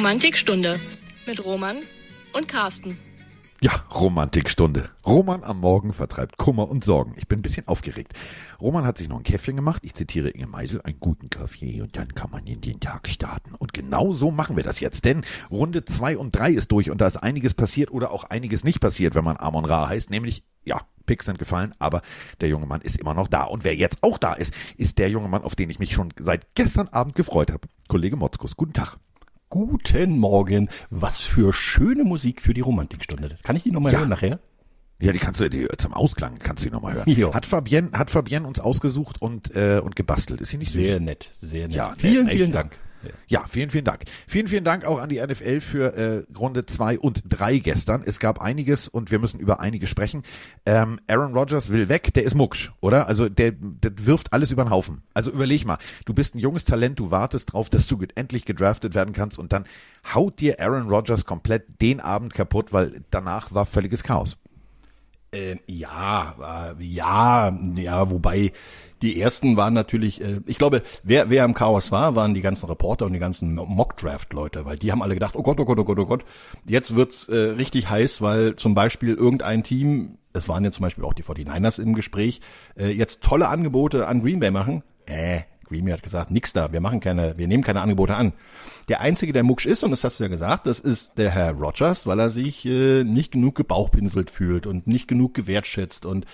Romantikstunde mit Roman und Carsten. Ja, Romantikstunde. Roman am Morgen vertreibt Kummer und Sorgen. Ich bin ein bisschen aufgeregt. Roman hat sich noch ein Käffchen gemacht. Ich zitiere Inge Meisel, einen guten Kaffee und dann kann man in den Tag starten. Und genau so machen wir das jetzt. Denn Runde zwei und drei ist durch und da ist einiges passiert oder auch einiges nicht passiert, wenn man Amon Ra heißt. Nämlich, ja, Picks sind gefallen, aber der junge Mann ist immer noch da. Und wer jetzt auch da ist, ist der junge Mann, auf den ich mich schon seit gestern Abend gefreut habe. Kollege Motzkus, guten Tag. Guten Morgen. Was für schöne Musik für die Romantikstunde. Kann ich die nochmal Ja. hören nachher? Ja, die kannst du die, zum Ausklang kannst du die nochmal hören. Jo. Hat Fabienne, hat Fabienne uns ausgesucht und, äh, und gebastelt. Ist sie nicht süß? Sehr nett, sehr nett. Ja, vielen, echt, vielen ja. Dank. Ja. Vielen, vielen Dank. Vielen, vielen Dank auch an die NFL für äh, Runde zwei und drei gestern. Es gab einiges und wir müssen über einiges sprechen. Ähm, Aaron Rodgers will weg, der ist mucksch, oder? Also der, der wirft alles über den Haufen. Also überleg mal, du bist ein junges Talent, du wartest drauf, dass du ge- endlich gedraftet werden kannst und dann haut dir Aaron Rodgers komplett den Abend kaputt, weil danach war völliges Chaos. Ähm, ja, äh, ja, ja, wobei die ersten waren natürlich, äh, ich glaube, wer, wer im Chaos war, waren die ganzen Reporter und die ganzen Mock-Draft-Leute, weil die haben alle gedacht, oh Gott, oh Gott, oh Gott, oh Gott, jetzt wird's äh, richtig heiß, weil zum Beispiel irgendein Team, es waren jetzt zum Beispiel auch die 49ers im Gespräch, äh, jetzt tolle Angebote an Green Bay machen. Äh, Bay hat gesagt, nix da, wir machen keine, wir nehmen keine Angebote an. Der einzige, der mucksch ist, und das hast du ja gesagt, das ist der Herr Rogers, weil er sich äh, nicht genug gebauchpinselt fühlt und nicht genug gewertschätzt und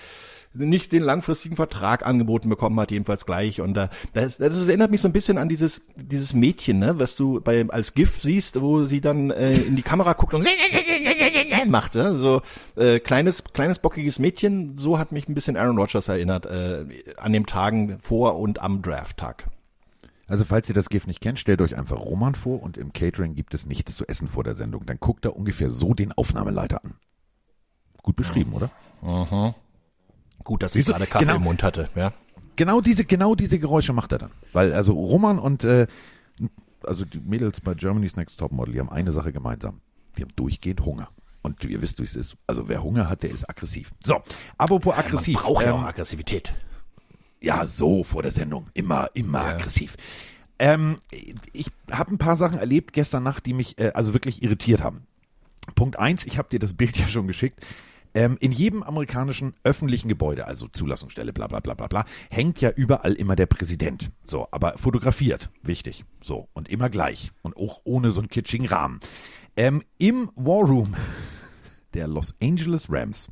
nicht den langfristigen Vertrag angeboten bekommen hat, jedenfalls gleich. Und äh, das, das erinnert mich so ein bisschen an dieses dieses Mädchen, ne, was du bei als GIF siehst, wo sie dann äh, in die Kamera guckt und macht, ne? so äh, kleines kleines bockiges Mädchen. So hat mich ein bisschen Aaron Rodgers erinnert äh, an den Tagen vor und am Drafttag. Also falls ihr das GIF nicht kennt, stellt euch einfach Roman vor und im Catering gibt es nichts zu essen vor der Sendung. Dann guckt er ungefähr so den Aufnahmeleiter an. Gut beschrieben, oder? Gut, dass Siehst ich gerade Kaffee Genau. im Mund hatte. Ja. Genau diese, genau diese Geräusche macht er dann. Weil also Roman und äh, also die Mädels bei Germany's Next Topmodel, die haben eine Sache gemeinsam. Die haben durchgehend Hunger. Und ihr wisst, wie es ist. Also wer Hunger hat, der ist aggressiv. So, apropos aggressiv. Man braucht ja ähm, auch Aggressivität. Ja, so vor der Sendung. Immer, immer aggressiv. Ähm, ich habe ein paar Sachen erlebt gestern Nacht, die mich äh, also wirklich irritiert haben. Punkt eins, ich habe dir das Bild ja schon geschickt. Ähm, in jedem amerikanischen öffentlichen Gebäude, also Zulassungsstelle, bla bla bla bla bla, hängt ja überall immer der Präsident. So, aber fotografiert, wichtig. So, und immer gleich. Und auch ohne so einen kitschigen Rahmen. Ähm, Im War Room der Los Angeles Rams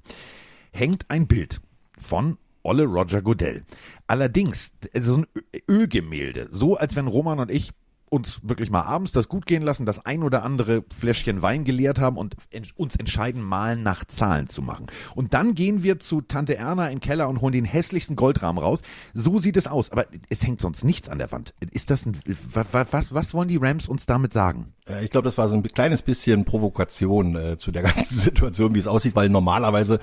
hängt ein Bild von Olle Roger Goodell. Allerdings so ein Ölgemälde, so als wenn Roman und ich uns wirklich mal abends das gut gehen lassen, das ein oder andere Fläschchen Wein geleert haben und uns entscheiden, mal nach Zahlen zu machen. Und dann gehen wir zu Tante Erna in den Keller und holen den hässlichsten Goldrahmen raus. So sieht es aus. Aber es hängt sonst nichts an der Wand. Ist das ein, wa- wa- was, was wollen die Rams uns damit sagen? Äh, Ich glaube, das war so ein kleines bisschen Provokation äh, zu der ganzen Situation, wie es aussieht, weil normalerweise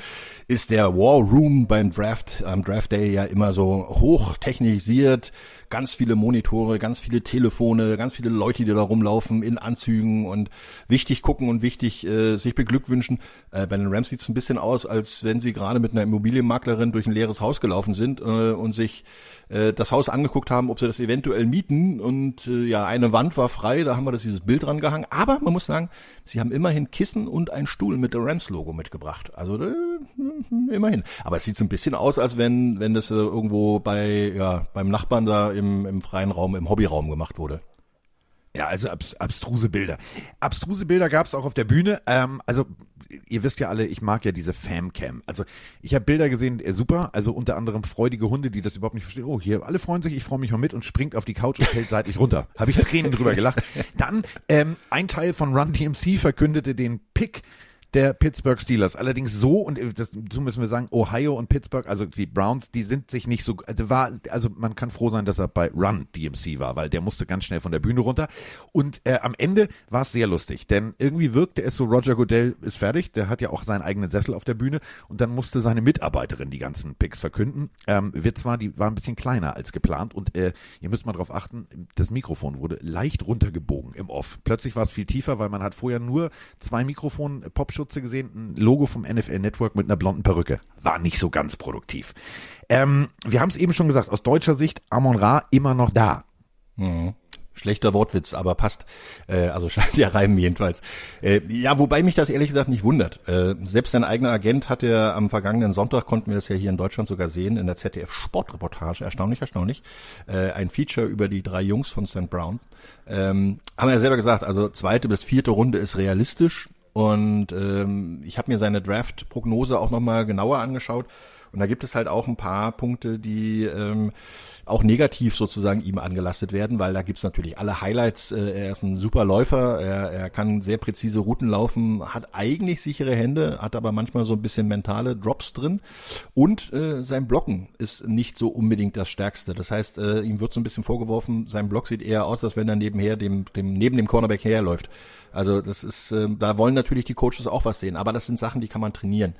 ist der War Room beim Draft, am Draft Day ja immer so hoch technisiert, ganz viele Monitore, ganz viele Telefone, ganz viele Leute, die da rumlaufen in Anzügen und wichtig gucken und wichtig äh, sich beglückwünschen. Äh, bei den Rams sieht es ein bisschen aus, als wenn sie gerade mit einer Immobilienmaklerin durch ein leeres Haus gelaufen sind äh, und sich äh, das Haus angeguckt haben, ob sie das eventuell mieten und äh, ja, eine Wand war frei, da haben wir das dieses Bild dran aber man muss sagen, sie haben immerhin Kissen und einen Stuhl mit der Rams Logo mitgebracht. Also äh, immerhin, aber es sieht so ein bisschen aus, als wenn wenn das äh, irgendwo bei ja, beim Nachbarn da im im freien Raum, im Hobbyraum gemacht wurde. Ja, also abs abstruse Bilder. Abstruse Bilder gab es auch auf der Bühne. Ähm, also ihr wisst ja alle, ich mag ja diese Famcam. Also ich habe Bilder gesehen, äh, super. Also unter anderem freudige Hunde, die das überhaupt nicht verstehen. Oh, hier, alle freuen sich, ich freue mich mal mit und springt auf die Couch und fällt seitlich runter. Habe ich Tränen drüber gelacht. Dann ähm, ein Teil von Run DMC verkündete den Pick der Pittsburgh Steelers. Allerdings so, und so müssen wir sagen, Ohio und Pittsburgh, also die Browns, die sind sich nicht so, also war, also man kann froh sein, dass er bei Run DMC war, weil der musste ganz schnell von der Bühne runter. Und äh, am Ende war es sehr lustig, denn irgendwie wirkte es so, Roger Goodell ist fertig, der hat ja auch seinen eigenen Sessel auf der Bühne und dann musste seine Mitarbeiterin die ganzen Picks verkünden. Ähm, Witz war, die war ein bisschen kleiner als geplant und äh, ihr müsst mal drauf achten, das Mikrofon wurde leicht runtergebogen im Off. Plötzlich war es viel tiefer, weil man hat vorher nur zwei Mikrofon Popschutze gesehen, ein Logo vom NFL Network mit einer blonden Perücke. War nicht so ganz produktiv. Ähm, wir haben es eben schon gesagt, aus deutscher Sicht Amon Ra immer noch da. Mhm. Schlechter Wortwitz, aber passt. Äh, also scheint ja reimen jedenfalls. Äh, ja, wobei mich das ehrlich gesagt nicht wundert. Äh, selbst sein eigener Agent hat ja am vergangenen Sonntag, konnten wir das ja hier in Deutschland sogar sehen, in der ZDF-Sportreportage, erstaunlich, erstaunlich, äh, ein Feature über die drei Jungs von St. Brown. Ähm, haben ja selber gesagt, also zweite bis vierte Runde ist realistisch. Und ähm, ich habe mir seine Draft-Prognose auch nochmal genauer angeschaut. Und da gibt es halt auch ein paar Punkte, die ähm, auch negativ sozusagen ihm angelastet werden, weil da gibt's natürlich alle Highlights. Äh, er ist ein super Läufer, er, er kann sehr präzise Routen laufen, hat eigentlich sichere Hände, hat aber manchmal so ein bisschen mentale Drops drin. Und äh, sein Blocken ist nicht so unbedingt das Stärkste. Das heißt, äh, ihm wird so ein bisschen vorgeworfen, sein Block sieht eher aus, als wenn er nebenher dem, dem neben dem Cornerback herläuft. Also das ist, äh, da wollen natürlich die Coaches auch was sehen, aber das sind Sachen, die kann man trainieren.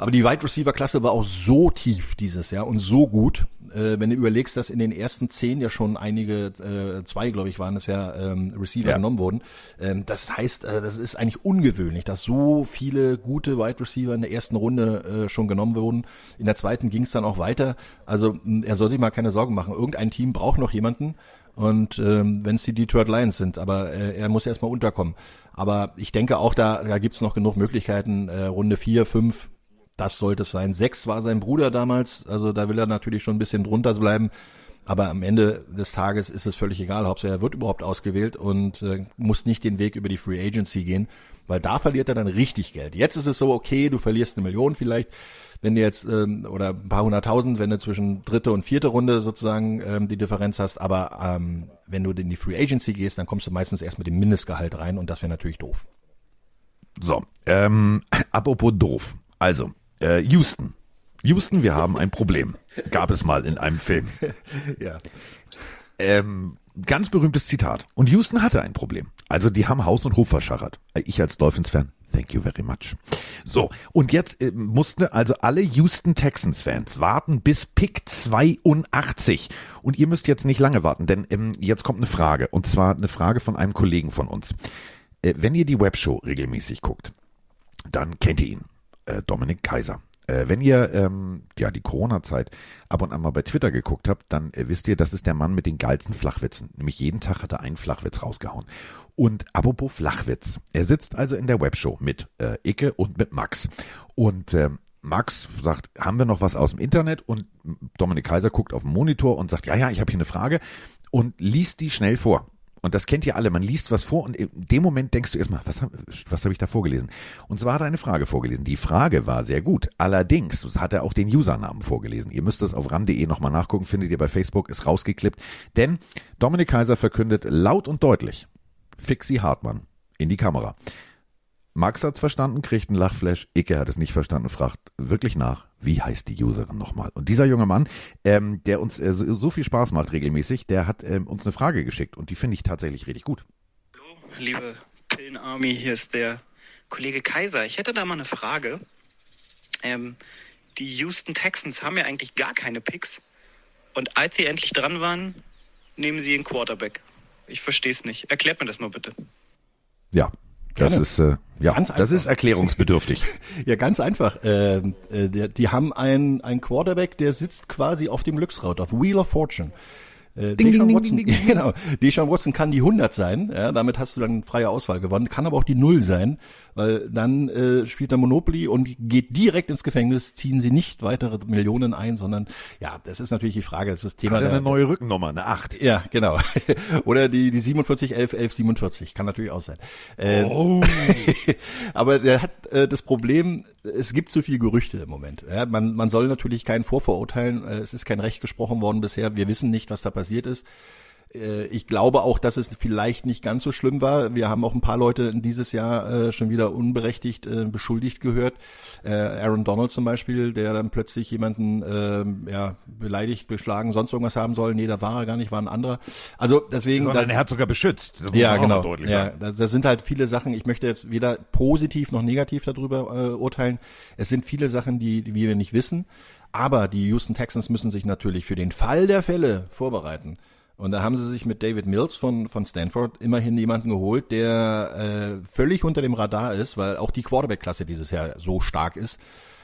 Aber die Wide Receiver Klasse war auch so tief dieses Jahr und so gut. Äh, wenn du überlegst, dass in den ersten zehn ja schon einige, äh, zwei glaube ich waren es ja, ähm, Receiver ja. genommen wurden. Ähm, das heißt, äh, das ist eigentlich ungewöhnlich, dass so viele gute Wide Receiver in der ersten Runde äh, schon genommen wurden. In der zweiten ging es dann auch weiter. Also er soll sich mal keine Sorgen machen. Irgendein Team braucht noch jemanden. Und ähm, wenn es die Detroit Lions sind, aber äh, er muss erstmal unterkommen. Aber ich denke auch, da, da gibt's noch genug Möglichkeiten. Äh, Runde vier, fünf, das sollte es sein. Sechs war sein Bruder damals, also da will er natürlich schon ein bisschen drunter bleiben. Aber am Ende des Tages ist es völlig egal, Hauptsache er wird überhaupt ausgewählt und äh, muss nicht den Weg über die Free Agency gehen, weil da verliert er dann richtig Geld. Jetzt ist es so, okay, du verlierst eine Million vielleicht, wenn du jetzt ähm, oder ein paar hunderttausend, wenn du zwischen dritte und vierte Runde sozusagen ähm, die Differenz hast, aber ähm, wenn du in die Free Agency gehst, dann kommst du meistens erst mit dem Mindestgehalt rein und das wäre natürlich doof. So, ähm, apropos doof. Also, äh, Houston. Houston, wir haben ein Problem. Gab es mal in einem Film. ja. Ähm, ganz berühmtes Zitat. Und Houston hatte ein Problem. Also die haben Haus und Hof verschachert. Äh, ich als Dolphins-Fan, thank you very much. So, und jetzt äh, mussten also alle Houston Texans-Fans warten bis Pick 82. Und ihr müsst jetzt nicht lange warten, denn ähm, jetzt kommt eine Frage. Und zwar eine Frage von einem Kollegen von uns. Äh, wenn ihr die Webshow regelmäßig guckt, dann kennt ihr ihn äh, Dominik Kaiser. Äh, wenn ihr ähm, ja die Corona-Zeit ab und an mal bei Twitter geguckt habt, dann äh, wisst ihr, das ist der Mann mit den geilsten Flachwitzen. Nämlich jeden Tag hat er einen Flachwitz rausgehauen. Und apropos Flachwitz, er sitzt also in der Webshow mit äh, Icke und mit Max. Und äh, Max sagt, haben wir noch was aus dem Internet? Und Dominik Kaiser guckt auf den Monitor und sagt, ja, ja, ich habe hier eine Frage und liest die schnell vor. Und das kennt ihr alle. Man liest was vor und in dem Moment denkst du erstmal, was habe was hab ich da vorgelesen? Und zwar hat er eine Frage vorgelesen. Die Frage war sehr gut. Allerdings hat er auch den Usernamen vorgelesen. Ihr müsst das auf ram.de nochmal nachgucken, findet ihr bei Facebook, ist rausgeklippt. Denn Dominik Kaiser verkündet laut und deutlich, Fixi Hartmann in die Kamera. Max hat's verstanden, kriegt einen Lachflash. Icke hat es nicht verstanden, fragt wirklich nach, wie heißt die Userin nochmal? Und dieser junge Mann, ähm, der uns äh, so viel Spaß macht regelmäßig, der hat ähm, uns eine Frage geschickt und die finde ich tatsächlich richtig gut. Hallo, liebe Pillen Army, hier ist der Kollege Kaiser. Ich hätte da mal eine Frage. Ähm, die Houston Texans haben ja eigentlich gar keine Picks. Und als sie endlich dran waren, nehmen sie einen Quarterback. Ich verstehe es nicht. Erklärt mir das mal bitte. Ja, das ist äh, ja, ganz das ist erklärungsbedürftig. ja, ganz einfach. Äh, äh, der, die haben einen ein Quarterback, der sitzt quasi auf dem Glücksrad, auf Wheel of Fortune. Äh, ding, Deshaun ding, Watson, ding, ding, genau. Deshaun Watson kann die 100 sein, ja, damit hast du dann freie Auswahl gewonnen, kann aber auch die 0 sein weil dann äh, spielt er Monopoly und geht direkt ins Gefängnis, ziehen sie nicht weitere Millionen ein, sondern ja, das ist natürlich die Frage, das ist das Thema. Hat er eine neue Rückennummer, eine 8. Ja, genau. Oder die, die 47, 11, 11, 47, kann natürlich auch sein. Äh, oh. aber der hat äh, das Problem, es gibt zu viel Gerüchte im Moment. Ja, man, man soll natürlich keinen vorverurteilen, äh, es ist kein Recht gesprochen worden bisher, wir wissen nicht, was da passiert ist. Äh, ich glaube auch, dass es vielleicht nicht ganz so schlimm war. Wir haben auch ein paar Leute dieses Jahr äh, schon wieder unberechtigt äh, beschuldigt gehört. Äh, Aaron Donald zum Beispiel, der dann plötzlich jemanden äh, ja, beleidigt, beschlagen, sonst irgendwas haben soll. Nee, da war er gar nicht, war ein anderer. Also deswegen. Sondern da, er hat sogar beschützt. Ja, genau. Ja, das, das sind halt viele Sachen. Ich möchte jetzt weder positiv noch negativ darüber äh, urteilen. Es sind viele Sachen, die, die wir nicht wissen. Aber die Houston Texans müssen sich natürlich für den Fall der Fälle vorbereiten. Und da haben sie sich mit David Mills von, von Stanford immerhin jemanden geholt, der äh, völlig unter dem Radar ist, weil auch die Quarterback-Klasse dieses Jahr so stark ist.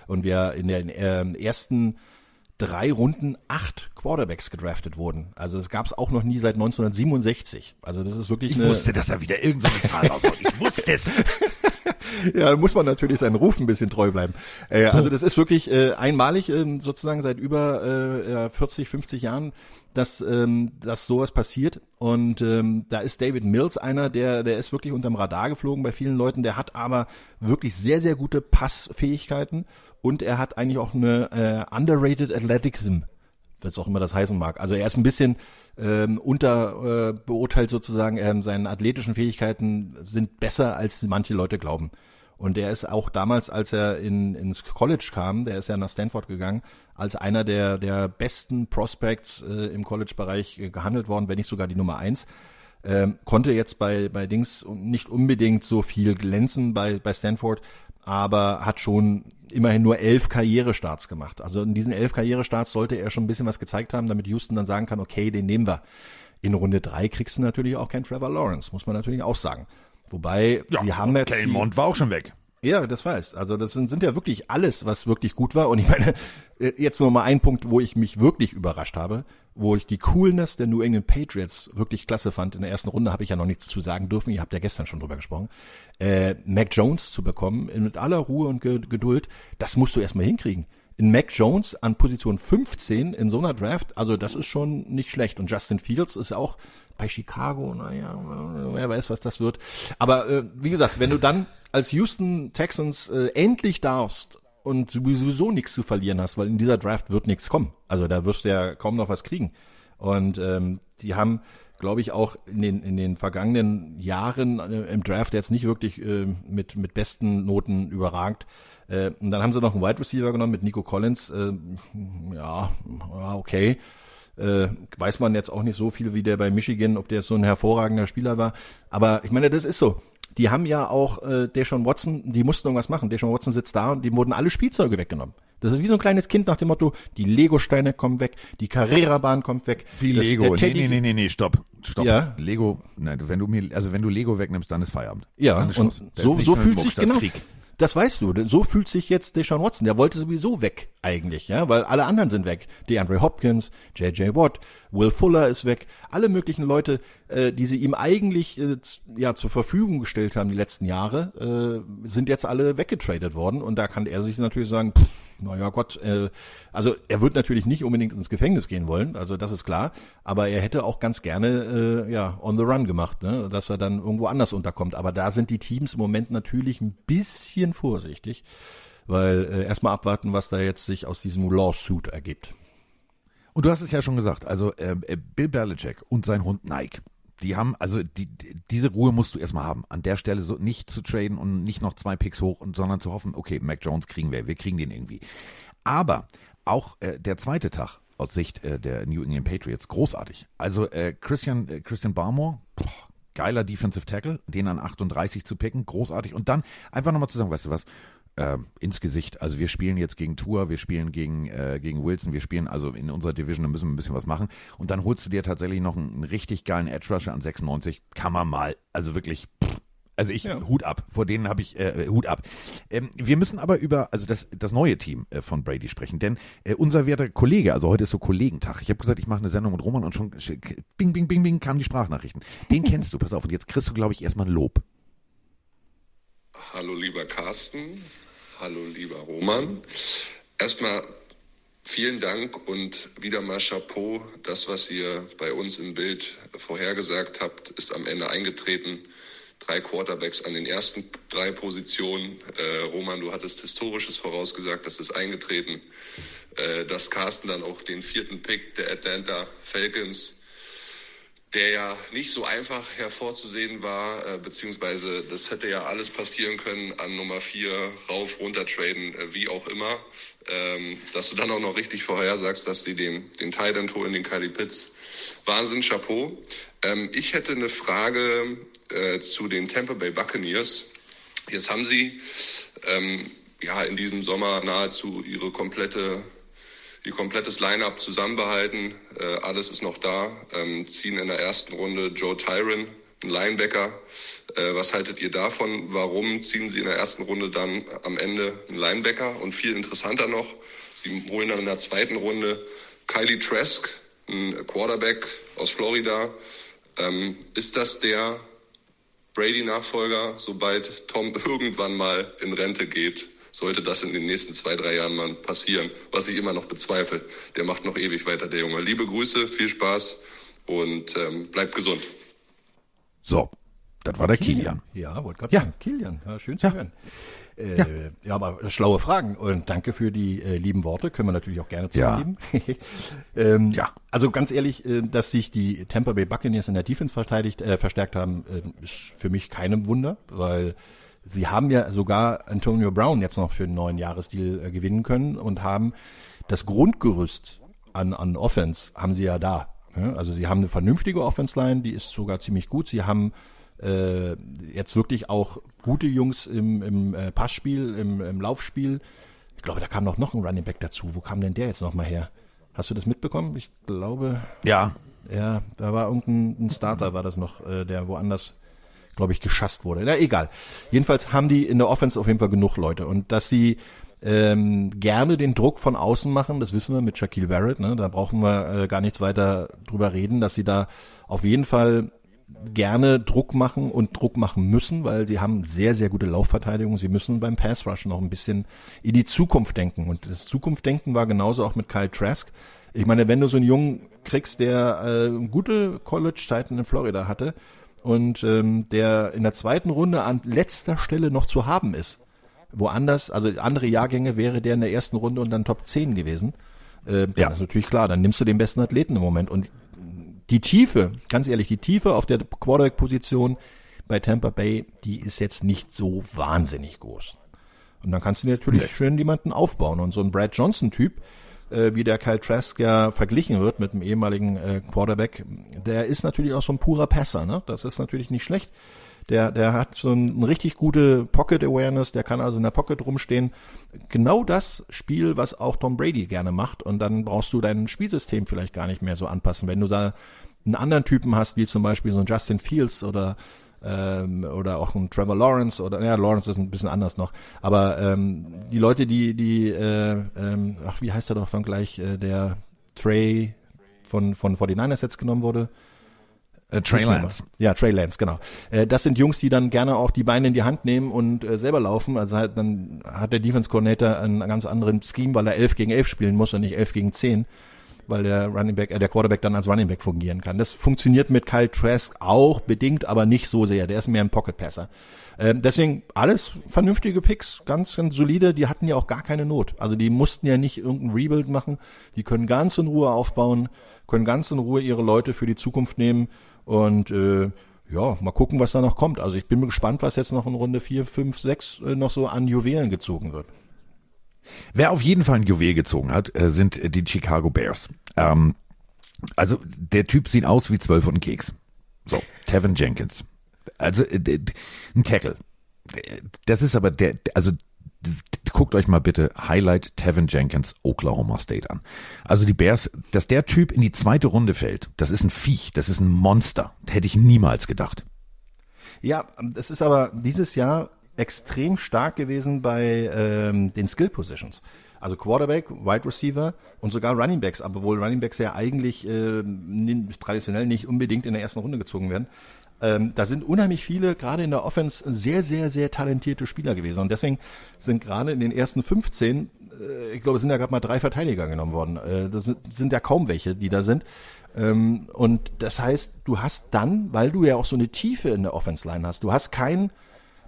Und wir in den äh, ersten drei Runden acht Quarterbacks gedraftet wurden. Also das gab es auch noch nie seit 1967. Also das ist wirklich Ich eine, wusste, dass er wieder irgendeine so Zahl raushaut. Ich wusste es. ja, muss man natürlich seinen Ruf ein bisschen treu bleiben. Äh, so. Also das ist wirklich äh, einmalig, äh, sozusagen seit über äh, 40, 50 Jahren, dass, ähm, dass sowas passiert. Und ähm, da ist David Mills einer, der, der ist wirklich unterm Radar geflogen bei vielen Leuten. Der hat aber wirklich sehr, sehr gute Passfähigkeiten und er hat eigentlich auch eine äh, underrated Athleticism, was auch immer das heißen mag. Also er ist ein bisschen ähm, unter äh, beurteilt sozusagen. Ähm, seine athletischen Fähigkeiten sind besser, als manche Leute glauben. Und der ist auch damals, als er in, ins College kam, der ist ja nach Stanford gegangen, als einer der, der besten Prospects äh, im College-Bereich äh, gehandelt worden, wenn nicht sogar die Nummer eins. Ähm, konnte jetzt bei, bei Dings nicht unbedingt so viel glänzen bei, bei Stanford, aber hat schon immerhin nur elf Karrierestarts gemacht. Also in diesen elf Karrierestarts sollte er schon ein bisschen was gezeigt haben, damit Houston dann sagen kann, okay, den nehmen wir. In Runde drei kriegst du natürlich auch keinen Trevor Lawrence, muss man natürlich auch sagen. Wobei, ja, die haben jetzt. Claymont war auch schon weg. Ja, das weiß. Also das sind, sind ja wirklich alles, was wirklich gut war. Und ich meine, jetzt noch mal ein Punkt, wo ich mich wirklich überrascht habe wo ich die Coolness der New England Patriots wirklich klasse fand. In der ersten Runde habe ich ja noch nichts zu sagen dürfen. Ihr habt ja gestern schon drüber gesprochen. Äh, Mac Jones zu bekommen, mit aller Ruhe und Geduld, das musst du erstmal hinkriegen. In Mac Jones an Position 15 in so einer Draft, also das ist schon nicht schlecht. Und Justin Fields ist auch bei Chicago, naja, wer weiß, was das wird. Aber äh, wie gesagt, wenn du dann als Houston Texans äh, endlich darfst und sowieso nichts zu verlieren hast, weil in dieser Draft wird nichts kommen. Also da wirst du ja kaum noch was kriegen. Und ähm, die haben, glaube ich, auch in den, in den vergangenen Jahren äh, im Draft jetzt nicht wirklich äh, mit, mit besten Noten überragt. Äh, und dann haben sie noch einen Wide Receiver genommen mit Nico Collins. Äh, ja, okay. Äh, weiß man jetzt auch nicht so viel wie der bei Michigan, ob der so ein hervorragender Spieler war. Aber ich meine, das ist so die haben ja auch äh, Deshaun Watson, die mussten irgendwas machen. Deshaun Watson sitzt da und die wurden alle Spielzeuge weggenommen. Das ist wie so ein kleines Kind nach dem Motto, die Lego-Steine kommen weg, die Carrera-Bahn kommt weg. Wie das, Lego? Nee, nee, nee, nee, nee, stopp. Stopp. Ja. Lego, nein, wenn du mir, also wenn du Lego wegnimmst, dann ist Feierabend. Ja, dann ist und Schluss. Da so, so fühlt Muck, sich genau. Krieg. Das weißt du, so fühlt sich jetzt Deshaun Watson. Der wollte sowieso weg eigentlich, ja, weil alle anderen sind weg. DeAndre Hopkins, J.J. Watt, Will Fuller ist weg. Alle möglichen Leute, äh, die sie ihm eigentlich äh, ja zur Verfügung gestellt haben die letzten Jahre, äh, sind jetzt alle weggetradet worden. Und da kann er sich natürlich sagen, pff, naja Gott, äh, also er wird natürlich nicht unbedingt ins Gefängnis gehen wollen, also das ist klar, aber er hätte auch ganz gerne äh, ja on the run gemacht, ne, dass er dann irgendwo anders unterkommt. Aber da sind die Teams im Moment natürlich ein bisschen vorsichtig, weil äh, erstmal abwarten, was da jetzt sich aus diesem Lawsuit ergibt. Und du hast es ja schon gesagt, also äh, äh, Bill Belichick und sein Hund Nike, die haben, also die, diese Ruhe musst du erstmal haben. An der Stelle so nicht zu traden und nicht noch zwei Picks hoch, und, sondern zu hoffen, okay, Mac Jones kriegen wir, wir kriegen den irgendwie. Aber auch äh, der zweite Tag aus Sicht äh, der New England Patriots großartig. Also äh, Christian äh, Christian Barmore, boah, geiler Defensive Tackle, den an 38 zu picken, großartig. Und dann einfach nochmal zu sagen, weißt du was, äh, ins Gesicht. Also wir spielen jetzt gegen Tour, wir spielen gegen, äh, gegen Wilson, wir spielen also in unserer Division, da müssen wir ein bisschen was machen. Und dann holst du dir tatsächlich noch einen, einen richtig geilen Edge Rusher an 96. Kann man mal, also wirklich, pff, also ich, Ja. Hut ab, vor denen habe ich äh, Hut ab. Ähm, wir müssen aber über also das, das neue Team äh, von Brady sprechen, denn äh, unser werter Kollege, also heute ist so Kollegentag, ich habe gesagt, ich mache eine Sendung mit Roman und schon sch- bing, bing, bing, bing kamen die Sprachnachrichten. Den kennst du, pass auf, und jetzt kriegst du, glaube ich, erstmal ein Lob. Hallo lieber Carsten, hallo lieber Roman. Erstmal vielen Dank und wieder mal Chapeau. Das, was ihr bei uns im Bild vorhergesagt habt, ist am Ende eingetreten. Drei Quarterbacks an den ersten drei Positionen. Äh, Roman, du hattest Historisches vorausgesagt, das ist eingetreten. Äh, dass Carsten dann auch den vierten Pick der Atlanta Falcons der ja nicht so einfach hervorzusehen war, äh, beziehungsweise das hätte ja alles passieren können an Nummer vier, rauf, runter traden, äh, wie auch immer, ähm, dass du dann auch noch richtig vorhersagst, dass die den, den Titan holen, den Kylie Pitts. Wahnsinn, Chapeau. Ähm, ich hätte eine Frage äh, zu den Tampa Bay Buccaneers. Jetzt haben sie ähm, ja in diesem Sommer nahezu ihre komplette ihr komplettes Line-up zusammenbehalten. Äh, alles ist noch da. Ähm, ziehen in der ersten Runde Joe Tyron, ein Linebacker. Äh, was haltet ihr davon? Warum ziehen sie in der ersten Runde dann am Ende einen Linebacker? Und viel interessanter noch, sie holen dann in der zweiten Runde Kylie Trask, ein Quarterback aus Florida. Ähm, ist das der Brady-Nachfolger, sobald Tom irgendwann mal in Rente geht? sollte das in den nächsten zwei, drei Jahren mal passieren, was ich immer noch bezweifle. Der macht noch ewig weiter, der Junge. Liebe Grüße, viel Spaß und ähm, bleibt gesund. So, das war der Kilian. Ja, wollte gerade ja. sagen, Kilian, ja, schön zu ja. hören. Äh, ja. ja. aber schlaue Fragen und danke für die äh, lieben Worte, können wir natürlich auch gerne zurückgeben. Ja. ähm, ja. Also ganz ehrlich, äh, dass sich die Tampa Bay Buccaneers in der Defense verteidigt, äh, verstärkt haben, äh, ist für mich keinem Wunder, weil Sie haben ja sogar Antonio Brown jetzt noch für einen neuen Jahresdeal äh, gewinnen können und haben das Grundgerüst an, an Offense haben sie ja da. Also sie haben eine vernünftige Offense-Line, die ist sogar ziemlich gut. Sie haben äh, jetzt wirklich auch gute Jungs im, im äh, Passspiel, im, im Laufspiel. Ich glaube, da kam noch, noch ein Running Back dazu. Wo kam denn der jetzt nochmal her? Hast du das mitbekommen? Ich glaube. Ja. Ja, da war irgendein Starter, war das noch, äh, der woanders glaube ich, geschasst wurde. Na, egal. Jedenfalls haben die in der Offense auf jeden Fall genug Leute. Und dass sie ähm, gerne den Druck von außen machen, das wissen wir mit Shaquille Barrett, ne? da brauchen wir äh, gar nichts weiter drüber reden, dass sie da auf jeden Fall gerne Druck machen und Druck machen müssen, weil sie haben sehr, sehr gute Laufverteidigung. Sie müssen beim Pass Rush noch ein bisschen in die Zukunft denken. Und das Zukunftdenken war genauso auch mit Kyle Trask. Ich meine, wenn du so einen Jungen kriegst, der äh, gute College-Zeiten in Florida hatte, und ähm, der in der zweiten Runde an letzter Stelle noch zu haben ist. Woanders, also andere Jahrgänge wäre der in der ersten Runde und dann Top 10 gewesen. Äh, ja. ist natürlich klar, dann nimmst du den besten Athleten im Moment. Und die Tiefe, ganz ehrlich, die Tiefe auf der Quarterback-Position bei Tampa Bay, die ist jetzt nicht so wahnsinnig groß. Und dann kannst du natürlich nee. schön jemanden aufbauen. Und so ein Brad Johnson-Typ, äh, wie der Kyle Trask ja verglichen wird mit dem ehemaligen äh, Quarterback, der ist natürlich auch so ein purer Passer, ne? Das ist natürlich nicht schlecht. Der, der hat so ein, eine richtig gute Pocket Awareness, der kann also in der Pocket rumstehen. Genau das Spiel, was auch Tom Brady gerne macht. Und dann brauchst du dein Spielsystem vielleicht gar nicht mehr so anpassen. Wenn du da einen anderen Typen hast, wie zum Beispiel so ein Justin Fields oder ähm, oder auch ein Trevor Lawrence oder ja Lawrence ist ein bisschen anders noch, aber ähm, die Leute, die die äh, ähm, ach wie heißt er doch dann gleich äh, der Trey von von 49ers jetzt genommen wurde. Äh, Trey Lance. Ja, Trey Lance, genau. Äh, das sind Jungs, die dann gerne auch die Beine in die Hand nehmen und äh, selber laufen. Also halt, dann hat der Defense Coordinator einen ganz anderen Scheme, weil er 11 gegen 11 spielen muss und nicht 11 gegen 10 weil der Running Back, äh, der Quarterback dann als Running Back fungieren kann. Das funktioniert mit Kyle Trask auch bedingt, aber nicht so sehr. Der ist mehr ein Pocket Passer. Ähm, deswegen alles vernünftige Picks, ganz, ganz solide. Die hatten ja auch gar keine Not. Also die mussten ja nicht irgendein Rebuild machen. Die können ganz in Ruhe aufbauen, können ganz in Ruhe ihre Leute für die Zukunft nehmen und äh, ja, mal gucken, was da noch kommt. Also ich bin gespannt, was jetzt noch in Runde 4, 5, 6 äh, noch so an Juwelen gezogen wird. Wer auf jeden Fall ein Juwel gezogen hat, äh, sind die Chicago Bears. Ähm, also der Typ sieht aus wie zwölf und Keks. So, Tevin Jenkins. Also äh, ein Tackle. Das ist aber der, also guckt euch mal bitte Highlight Tevin Jenkins Oklahoma State an. Also die Bears, dass der Typ in die zweite Runde fällt, das ist ein Viech, das ist ein Monster. Hätte ich niemals gedacht. Ja, das ist aber dieses Jahr extrem stark gewesen bei ähm, den Skill Positions. Also Quarterback, Wide Receiver und sogar Running Backs, aber wohl Running Backs ja eigentlich äh, traditionell nicht unbedingt in der ersten Runde gezogen werden. Ähm, da sind unheimlich viele, gerade in der Offense, sehr, sehr, sehr talentierte Spieler gewesen. Und deswegen sind gerade in den ersten 15, äh, ich glaube, es sind ja gerade mal drei Verteidiger genommen worden. Äh, das sind, sind ja kaum welche, die da sind. Ähm, und das heißt, du hast dann, weil du ja auch so eine Tiefe in der Offense-Line hast, du hast keinen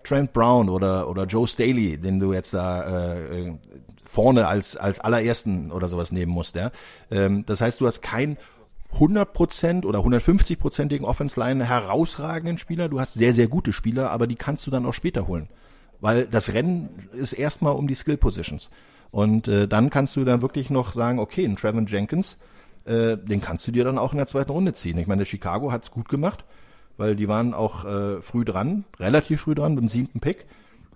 Trent Brown oder, oder Joe Staley, den du jetzt da äh, vorne als, als allerersten oder sowas nehmen musst. Ja? Ähm, das heißt, du hast keinen 100% oder 150%igen Offense-Line herausragenden Spieler. Du hast sehr, sehr gute Spieler, aber die kannst du dann auch später holen. Weil das Rennen ist erstmal um die Skill-Positions. Und äh, dann kannst du dann wirklich noch sagen, okay, ein Trevor Jenkins, äh, den kannst du dir dann auch in der zweiten Runde ziehen. Ich meine, Chicago hat's gut gemacht, weil die waren auch äh, früh dran, relativ früh dran, dem siebten Pick.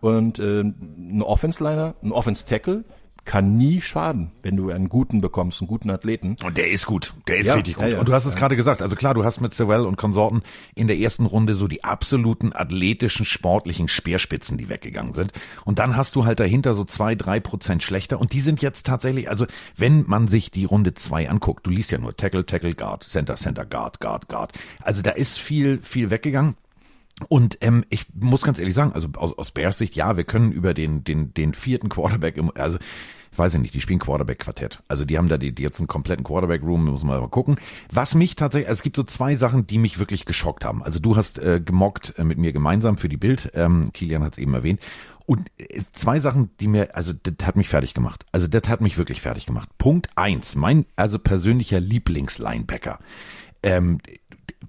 Und äh, ein Offense-Liner, ein Offense-Tackle, kann nie schaden, wenn du einen guten bekommst, einen guten Athleten. Und der ist gut. Der ist Ja, richtig gut. ja, ja. und du hast es gerade gesagt. Also klar, du hast mit Sewell und Konsorten in der ersten Runde so die absoluten athletischen, sportlichen Speerspitzen, die weggegangen sind. Und dann hast du halt dahinter so zwei, drei Prozent schlechter. Und die sind jetzt tatsächlich, also wenn man sich die Runde zwei anguckt, du liest ja nur Tackle, Tackle, Guard, Center, Center, Guard, Guard, Guard. Also da ist viel, viel weggegangen. Und ähm, ich muss ganz ehrlich sagen, also aus, aus Bears Sicht, ja, wir können über den, den, den vierten Quarterback, im, also weiß ich nicht, die spielen Quarterback-Quartett. Also die haben da die, die jetzt einen kompletten Quarterback-Room, muss man mal gucken. Was mich tatsächlich, also es gibt so zwei Sachen, die mich wirklich geschockt haben. Also du hast äh, gemockt äh, mit mir gemeinsam für die Bild, ähm, Kilian hat es eben erwähnt. Und äh, zwei Sachen, die mir, also das hat mich fertig gemacht. Also das hat mich wirklich fertig gemacht. Punkt eins, mein also persönlicher Lieblingslinebacker. Ähm,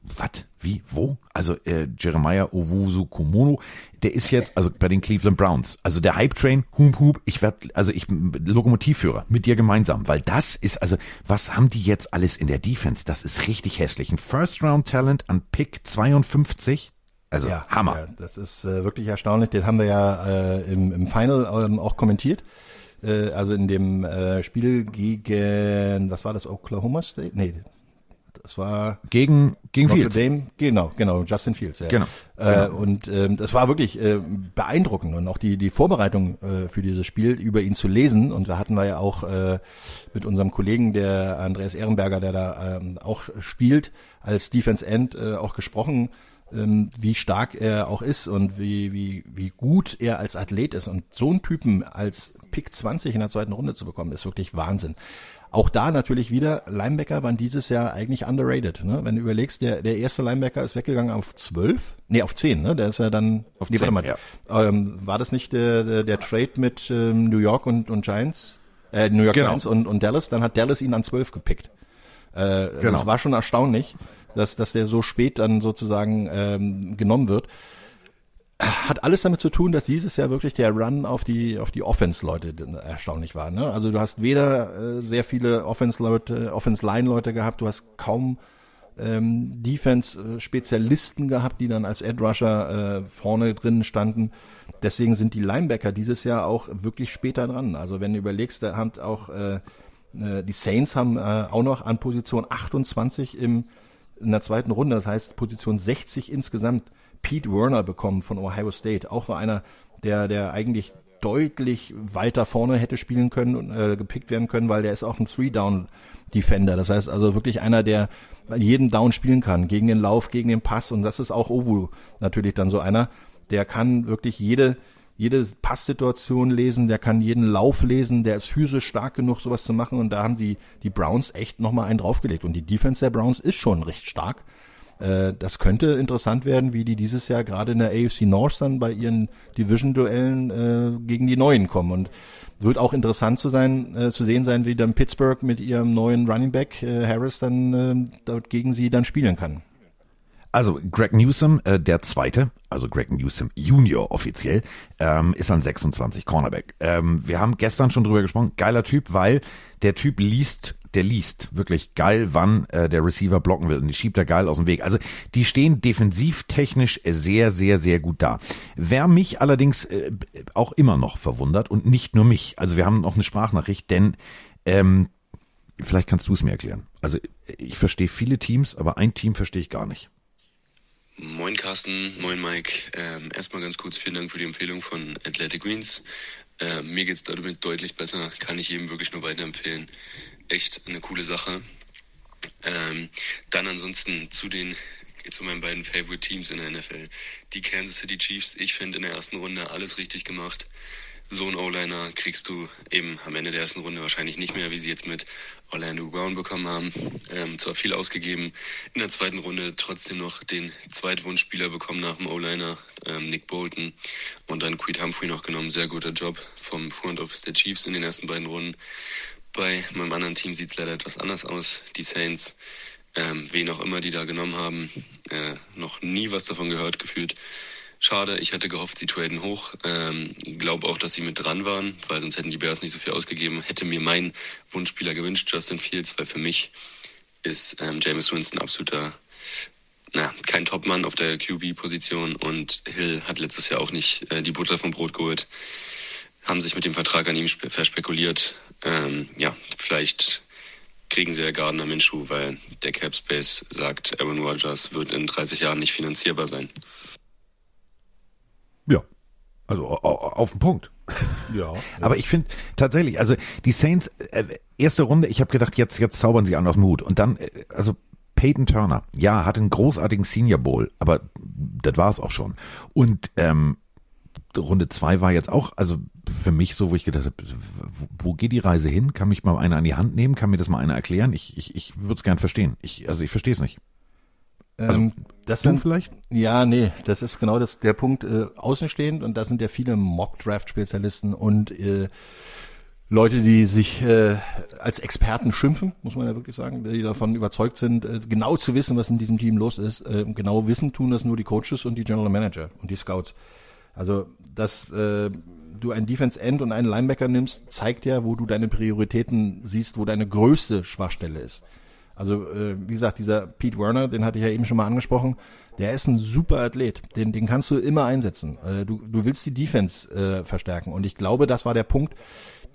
was? Wie? Wo? Also äh, Jeremiah Owusu Komono, der ist jetzt also bei den Cleveland Browns. Also der Hype Train, hum hum, ich werde also ich Lokomotivführer mit dir gemeinsam, weil das ist also was haben die jetzt alles in der Defense? Das ist richtig hässlich. Ein First Round Talent an Pick 52. Also Hammer. Ja, das ist äh, wirklich erstaunlich. Den haben wir ja äh, im, im Final ähm, auch kommentiert. Äh, also in dem äh, Spiel gegen, was war das, Oklahoma State? Nee, das war Gegen gegen Notre Fields. Dame, genau, genau, Justin Fields. Ja. Genau, Äh, genau. Und ähm, das war wirklich äh, beeindruckend und auch die die Vorbereitung äh, für dieses Spiel über ihn zu lesen. Und da hatten wir ja auch äh, mit unserem Kollegen, der Andreas Ehrenberger, der da ähm, auch spielt als Defense End, äh, auch gesprochen, ähm, wie stark er auch ist und wie wie wie gut er als Athlet ist. Und so einen Typen als Pick 20 in der zweiten Runde zu bekommen, ist wirklich Wahnsinn. Auch da natürlich wieder, Linebacker waren dieses Jahr eigentlich underrated. Ne? Wenn du überlegst, der, der erste Linebacker ist weggegangen auf 12, nee, auf 10, ne? Der ist ja dann, Auf nee, 10, warte mal, ähm, war das nicht der, der, der Trade mit ähm, New York und, und Giants? Äh, New York Genau. Giants und, und Dallas, dann hat Dallas ihn an 12 gepickt. Äh, Genau. Das war schon erstaunlich, dass, dass der so spät dann sozusagen ähm, genommen wird hat alles damit zu tun, dass dieses Jahr wirklich der Run auf die auf die Offense-Leute erstaunlich war. Ne? Also du hast weder äh, sehr viele Offense-Leute, Offense-Line-Leute gehabt, du hast kaum ähm, Defense-Spezialisten gehabt, die dann als Edge-Rusher äh, vorne drin standen. Deswegen sind die Linebacker dieses Jahr auch wirklich später dran. Also wenn du überlegst, da haben auch äh, äh, die Saints haben äh, auch noch an Position 28 im in der zweiten Runde, das heißt Position 60 insgesamt, Pete Werner bekommen von Ohio State. Auch so einer, der, der eigentlich deutlich weiter vorne hätte spielen können und äh, gepickt werden können, weil der ist auch ein Three-Down-Defender. Das heißt also wirklich einer, der jeden Down spielen kann, gegen den Lauf, gegen den Pass. Und das ist auch Owu natürlich dann so einer, der kann wirklich jede, jede Passsituation lesen, der kann jeden Lauf lesen, der ist physisch stark genug, sowas zu machen. Und da haben die, die Browns echt nochmal einen draufgelegt. Und die Defense der Browns ist schon recht stark. Äh, Das könnte interessant werden, wie die dieses Jahr gerade in der AFC North dann bei ihren Division-Duellen äh, gegen die Neuen kommen. Und wird auch interessant zu sein, äh, zu sehen sein, wie dann Pittsburgh mit ihrem neuen Running Back äh, Harris dann äh, dort gegen sie dann spielen kann. Also Greg Newsom, äh, der zweite, also Greg Newsom Junior offiziell, ähm, ist an 26 Cornerback. Ähm, wir haben gestern schon drüber gesprochen, geiler Typ, weil der Typ liest, der liest wirklich geil, wann äh, der Receiver blocken will und die schiebt er geil aus dem Weg. Also die stehen defensivtechnisch sehr, sehr, sehr gut da. Wer mich allerdings äh, auch immer noch verwundert und nicht nur mich, also wir haben noch eine Sprachnachricht, denn ähm, vielleicht kannst du es mir erklären. Also ich verstehe viele Teams, aber ein Team verstehe ich gar nicht. Moin Carsten, moin Mike. Ähm, erstmal ganz kurz vielen Dank für die Empfehlung von Athletic Greens. Ähm, mir geht's damit deutlich besser, kann ich jedem wirklich nur weiterempfehlen. Echt eine coole Sache. Ähm, dann ansonsten zu den zu meinen beiden Favorite Teams in der NFL. Die Kansas City Chiefs, ich finde in der ersten Runde alles richtig gemacht. So einen O-Liner kriegst du eben am Ende der ersten Runde wahrscheinlich nicht mehr, wie sie jetzt mit Orlando Brown bekommen haben. Ähm, zwar viel ausgegeben, in der zweiten Runde trotzdem noch den Zweitwunschspieler bekommen nach dem O-Liner, ähm, Nick Bolton, und dann Creed Humphrey noch genommen. Sehr guter Job vom Front Office der Chiefs in den ersten beiden Runden. Bei meinem anderen Team sieht es leider etwas anders aus. Die Saints ähm, wen auch immer die da genommen haben. Äh, noch nie was davon gehört, gefühlt. Schade, ich hatte gehofft, sie traden hoch. Ähm, glaube auch, dass sie mit dran waren, weil sonst hätten die Bears nicht so viel ausgegeben. Hätte mir mein Wunschspieler gewünscht, Justin Fields, weil für mich ist ähm, James Winston absoluter, na, kein Topmann auf der QB-Position und Hill hat letztes Jahr auch nicht äh, die Butter vom Brot geholt. Haben sich mit dem Vertrag an ihm verspekuliert. Ähm, ja, vielleicht kriegen sie ja Gardner Minshew, weil der Cap Space sagt, Aaron Rodgers wird in 30 Jahren nicht finanzierbar sein. Ja, also auf den Punkt. Ja. Aber ich finde tatsächlich, also die Saints, äh, erste Runde, ich habe gedacht, jetzt, jetzt zaubern sie an aus dem Hut. Und dann, äh, also Peyton Turner, ja, hat einen großartigen Senior Bowl, aber das war es auch schon. Und ähm, Runde zwei war jetzt auch, also für mich so, wo ich gedacht habe, wo, wo geht die Reise hin? Kann mich mal einer an die Hand nehmen? Kann mir das mal einer erklären? Ich, ich, ich würde es gern verstehen. Ich, also ich verstehe es nicht. Also, ähm, das sind, vielleicht? Ja, nee, das ist genau das, der Punkt äh, außenstehend und da sind ja viele Mock-Draft-Spezialisten und äh, Leute, die sich äh, als Experten schimpfen, muss man ja wirklich sagen, die davon überzeugt sind, äh, genau zu wissen, was in diesem Team los ist. Äh, genau wissen tun das nur die Coaches und die General Manager und die Scouts. Also, dass äh, du einen Defense End und einen Linebacker nimmst, zeigt ja, wo du deine Prioritäten siehst, wo deine größte Schwachstelle ist. Also, äh, wie gesagt, dieser Pete Werner, den hatte ich ja eben schon mal angesprochen, der ist ein super Athlet. Den, den kannst du immer einsetzen. Äh, du, du willst die Defense äh, verstärken. Und ich glaube, das war der Punkt,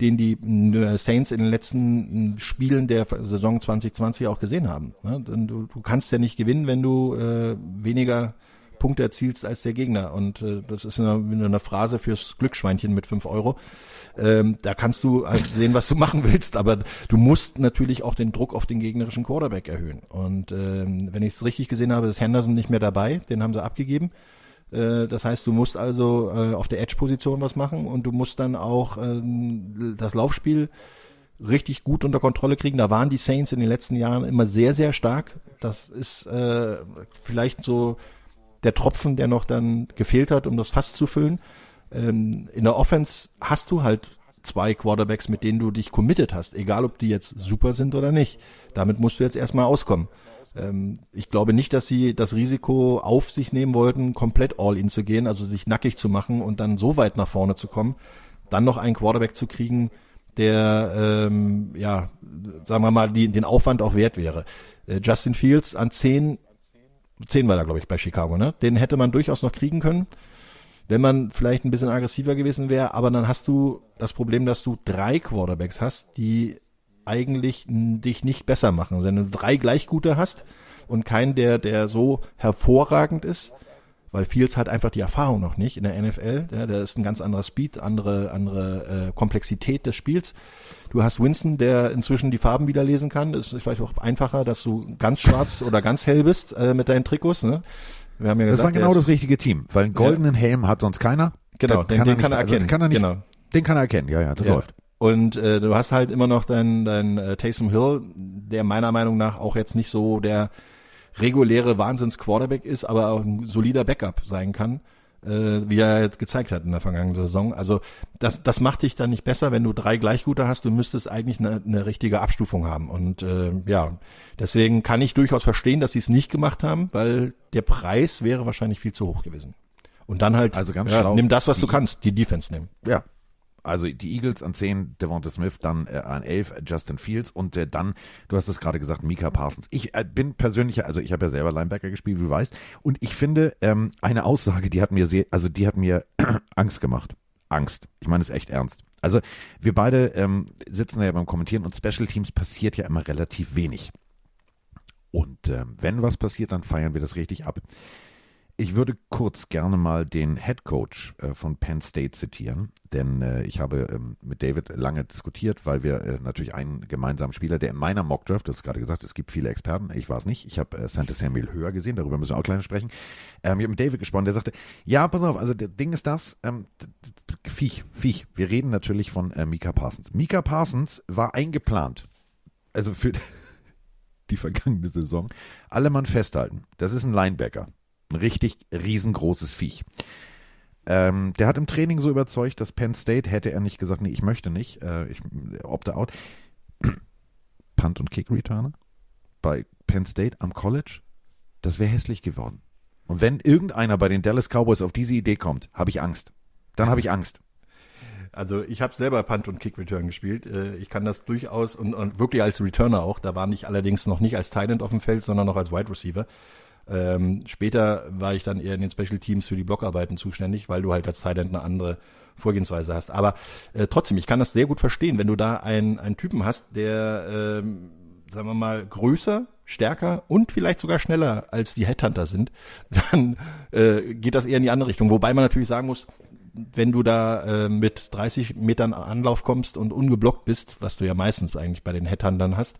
den die äh, Saints in den letzten äh, Spielen der Saison 2020 auch gesehen haben. Du, du kannst ja nicht gewinnen, wenn du äh, weniger Punkte erzielst als der Gegner. Und äh, das ist eine, eine Phrase fürs Glücksschweinchen mit fünf Euro. Ähm, da kannst du halt sehen, was du machen willst, aber du musst natürlich auch den Druck auf den gegnerischen Quarterback erhöhen. Und ähm, wenn ich es richtig gesehen habe, ist Henderson nicht mehr dabei, den haben sie abgegeben. Äh, das heißt, du musst also äh, auf der Edge-Position was machen und du musst dann auch ähm, das Laufspiel richtig gut unter Kontrolle kriegen. Da waren die Saints in den letzten Jahren immer sehr, sehr stark. Das ist äh, vielleicht so der Tropfen, der noch dann gefehlt hat, um das Fass zu füllen. Ähm, in der Offense hast du halt zwei Quarterbacks, mit denen du dich committed hast, egal ob die jetzt super sind oder nicht. Damit musst du jetzt erstmal auskommen. Ähm, ich glaube nicht, dass sie das Risiko auf sich nehmen wollten, komplett all in zu gehen, also sich nackig zu machen und dann so weit nach vorne zu kommen, dann noch einen Quarterback zu kriegen, der, ähm, ja, sagen wir mal, die, den Aufwand auch wert wäre. Äh, Justin Fields an zehn 10 war da, glaube ich, bei Chicago, ne? Den hätte man durchaus noch kriegen können, wenn man vielleicht ein bisschen aggressiver gewesen wäre, aber dann hast du das Problem, dass du drei Quarterbacks hast, die eigentlich dich nicht besser machen. Also wenn du drei gleich gute hast und keinen, der, der so hervorragend ist, weil Fields hat einfach die Erfahrung noch nicht in der NFL. Ja, da ist ein ganz anderer Speed, andere, andere äh, Komplexität des Spiels. Du hast Winston, der inzwischen die Farben wieder lesen kann. Es ist vielleicht auch einfacher, dass du ganz schwarz oder ganz hell bist äh, mit deinen Trikots. Ne? Wir haben ja gesagt, das war genau das richtige Team, weil einen goldenen ja. Helm hat sonst keiner. Genau, den, kann, den er kann er also erkennen. Also, kann er nicht, genau. Den kann er erkennen, ja, ja, das ja. läuft. Und äh, du hast halt immer noch deinen dein, äh, Taysom Hill, der meiner Meinung nach auch jetzt nicht so der reguläre Wahnsinns-Quarterback ist, aber auch ein solider Backup sein kann, äh, wie er jetzt gezeigt hat in der vergangenen Saison. Also das, das macht dich dann nicht besser, wenn du drei Gleichgute hast. Du müsstest eigentlich eine, eine richtige Abstufung haben. Und äh, ja, deswegen kann ich durchaus verstehen, dass sie es nicht gemacht haben, weil der Preis wäre wahrscheinlich viel zu hoch gewesen. Und dann halt, also ganz ja, schlau. nimm das, was du kannst, die Defense nehmen. Ja, also die Eagles an 10, Devonta Smith, dann äh, an 11 Justin Fields und äh, dann, du hast es gerade gesagt, Mika Parsons. Ich äh, bin persönlich, also ich habe ja selber Linebacker gespielt, wie du weißt, und ich finde ähm, eine Aussage, die hat mir sehr, also die hat mir Angst gemacht. Angst. Ich meine es echt ernst. Also wir beide ähm, sitzen ja beim Kommentieren und Special Teams passiert ja immer relativ wenig. Und ähm, wenn was passiert, dann feiern wir das richtig ab. Ich würde kurz gerne mal den Head Coach äh, von Penn State zitieren, denn äh, ich habe ähm, mit David lange diskutiert, weil wir äh, natürlich einen gemeinsamen Spieler, der in meiner Mockdraft, das ist gerade gesagt, es gibt viele Experten, ich war es nicht, ich habe äh, Santa Samuel höher gesehen, darüber müssen wir auch kleiner sprechen. Ähm, ich habe mit David gesprochen, der sagte, ja, pass auf, also das Ding ist das, ähm, Viech, Viech, wir reden natürlich von Mika Parsons. Mika Parsons war eingeplant, also für die vergangene Saison, alle Mann festhalten, das ist ein Linebacker ein richtig riesengroßes Viech. Ähm, der hat im Training so überzeugt, dass Penn State hätte er nicht gesagt, nee, ich möchte nicht, äh, ich opte out. Punt und Kick Returner. bei Penn State am College, das wäre hässlich geworden. Und wenn irgendeiner bei den Dallas Cowboys auf diese Idee kommt, habe ich Angst. Dann habe ich Angst. Also ich habe selber Punt und Kick Return gespielt. Äh, ich kann das durchaus und, und wirklich als Returner auch. Da war ich allerdings noch nicht als Tight auf dem Feld, sondern noch als Wide Receiver. Ähm, später war ich dann eher in den Special Teams für die Blockarbeiten zuständig, weil du halt als End eine andere Vorgehensweise hast. Aber äh, trotzdem, ich kann das sehr gut verstehen, wenn du da einen, einen Typen hast, der, ähm, sagen wir mal, größer, stärker und vielleicht sogar schneller als die Headhunter sind, dann äh, geht das eher in die andere Richtung. Wobei man natürlich sagen muss, wenn du da äh, mit 30 Metern Anlauf kommst und ungeblockt bist, was du ja meistens eigentlich bei den Headhuntern hast,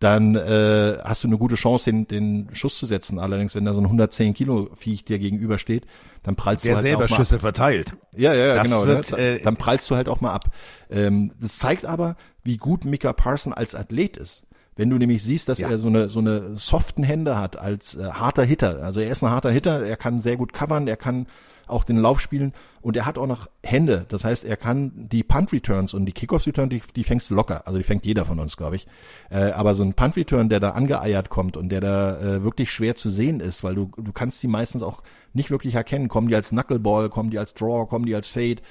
dann äh, hast du eine gute Chance, den, den Schuss zu setzen. Allerdings, wenn da so ein 110 Kilo Viech dir gegenübersteht, dann prallst Der du halt selber auch mal Schüsse verteilt. ja, ja, ja, Das genau. wird, ne? äh, dann prallst du halt auch mal ab. Ähm, das zeigt aber, wie gut Mika Parson als Athlet ist. Wenn du nämlich siehst, dass Ja. er so eine so eine soften Hände hat als äh, harter Hitter. Also er ist ein harter Hitter, er kann sehr gut covern, er kann auch den Lauf spielen und er hat auch noch Hände. Das heißt, er kann die Punt Returns und die Kickoff Return, die, die fängst du locker. Also die fängt jeder von uns, glaube ich. Äh, aber so ein Punt Return, der da angeeiert kommt und der da äh, wirklich schwer zu sehen ist, weil du du kannst die meistens auch nicht wirklich erkennen. Kommen die als Knuckleball, kommen die als Draw, kommen die als Fade.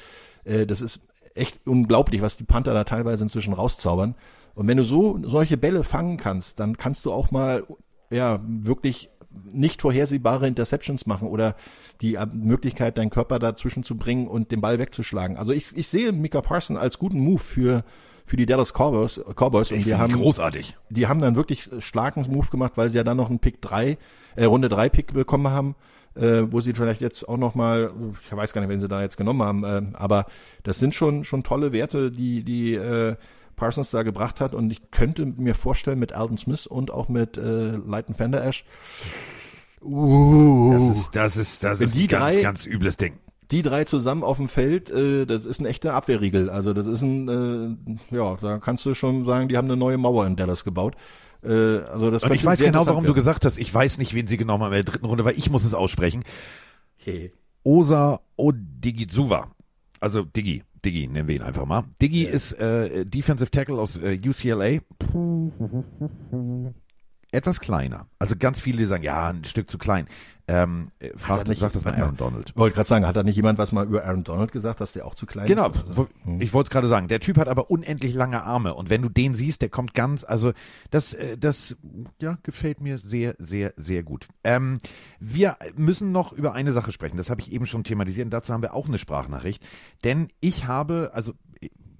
Äh, das ist echt unglaublich, was die Panther da teilweise inzwischen rauszaubern. Und wenn du so solche Bälle fangen kannst, dann kannst du auch mal ja wirklich nicht vorhersehbare Interceptions machen oder die Möglichkeit, deinen Körper dazwischen zu bringen und den Ball wegzuschlagen. Also ich, ich sehe Mika Parson als guten Move für für die Dallas Cowboys, Cowboys und wir haben großartig. die haben dann wirklich starken Move gemacht, weil sie ja dann noch einen Pick 3, äh, Runde 3 Pick bekommen haben, äh, wo sie vielleicht jetzt auch noch mal, ich weiß gar nicht, wen sie da jetzt genommen haben, äh, aber das sind schon schon tolle Werte, die die äh, Parsons da gebracht hat und ich könnte mir vorstellen mit Alden Smith und auch mit äh, Leighton Fender Ash, uh, Das ist, das ist, das ist ein ganz, drei- ganz übles Ding. die drei zusammen auf dem Feld, äh, das ist ein echter Abwehrriegel. Also das ist ein, äh, ja, da kannst du schon sagen, die haben eine neue Mauer in Dallas gebaut. Äh, also das Und ich weiß genau, warum du werden. gesagt hast, ich weiß nicht, wen sie genommen haben in der dritten Runde, weil ich muss es aussprechen. Hey. Osa Odigizua. Also Diggi. Diggi nennen wir ihn einfach mal. Diggi ist äh, Defensive Tackle aus äh, UCLA. Etwas kleiner. Also ganz viele sagen, ja, ein Stück zu klein. Ähm, äh, frag, nicht- sag das mal. Aaron Donald. Wollte gerade sagen, hat da nicht jemand was mal über Aaron Donald gesagt, dass der auch zu klein Genau, ist? Also, wo- ich wollte es gerade sagen. Der Typ hat aber unendlich lange Arme und wenn du den siehst, der kommt ganz, also das, äh, das, ja, gefällt mir sehr, sehr, sehr gut. Ähm, wir müssen noch über eine Sache sprechen. Das habe ich eben schon thematisiert. Und dazu haben wir auch eine Sprachnachricht, denn ich habe, also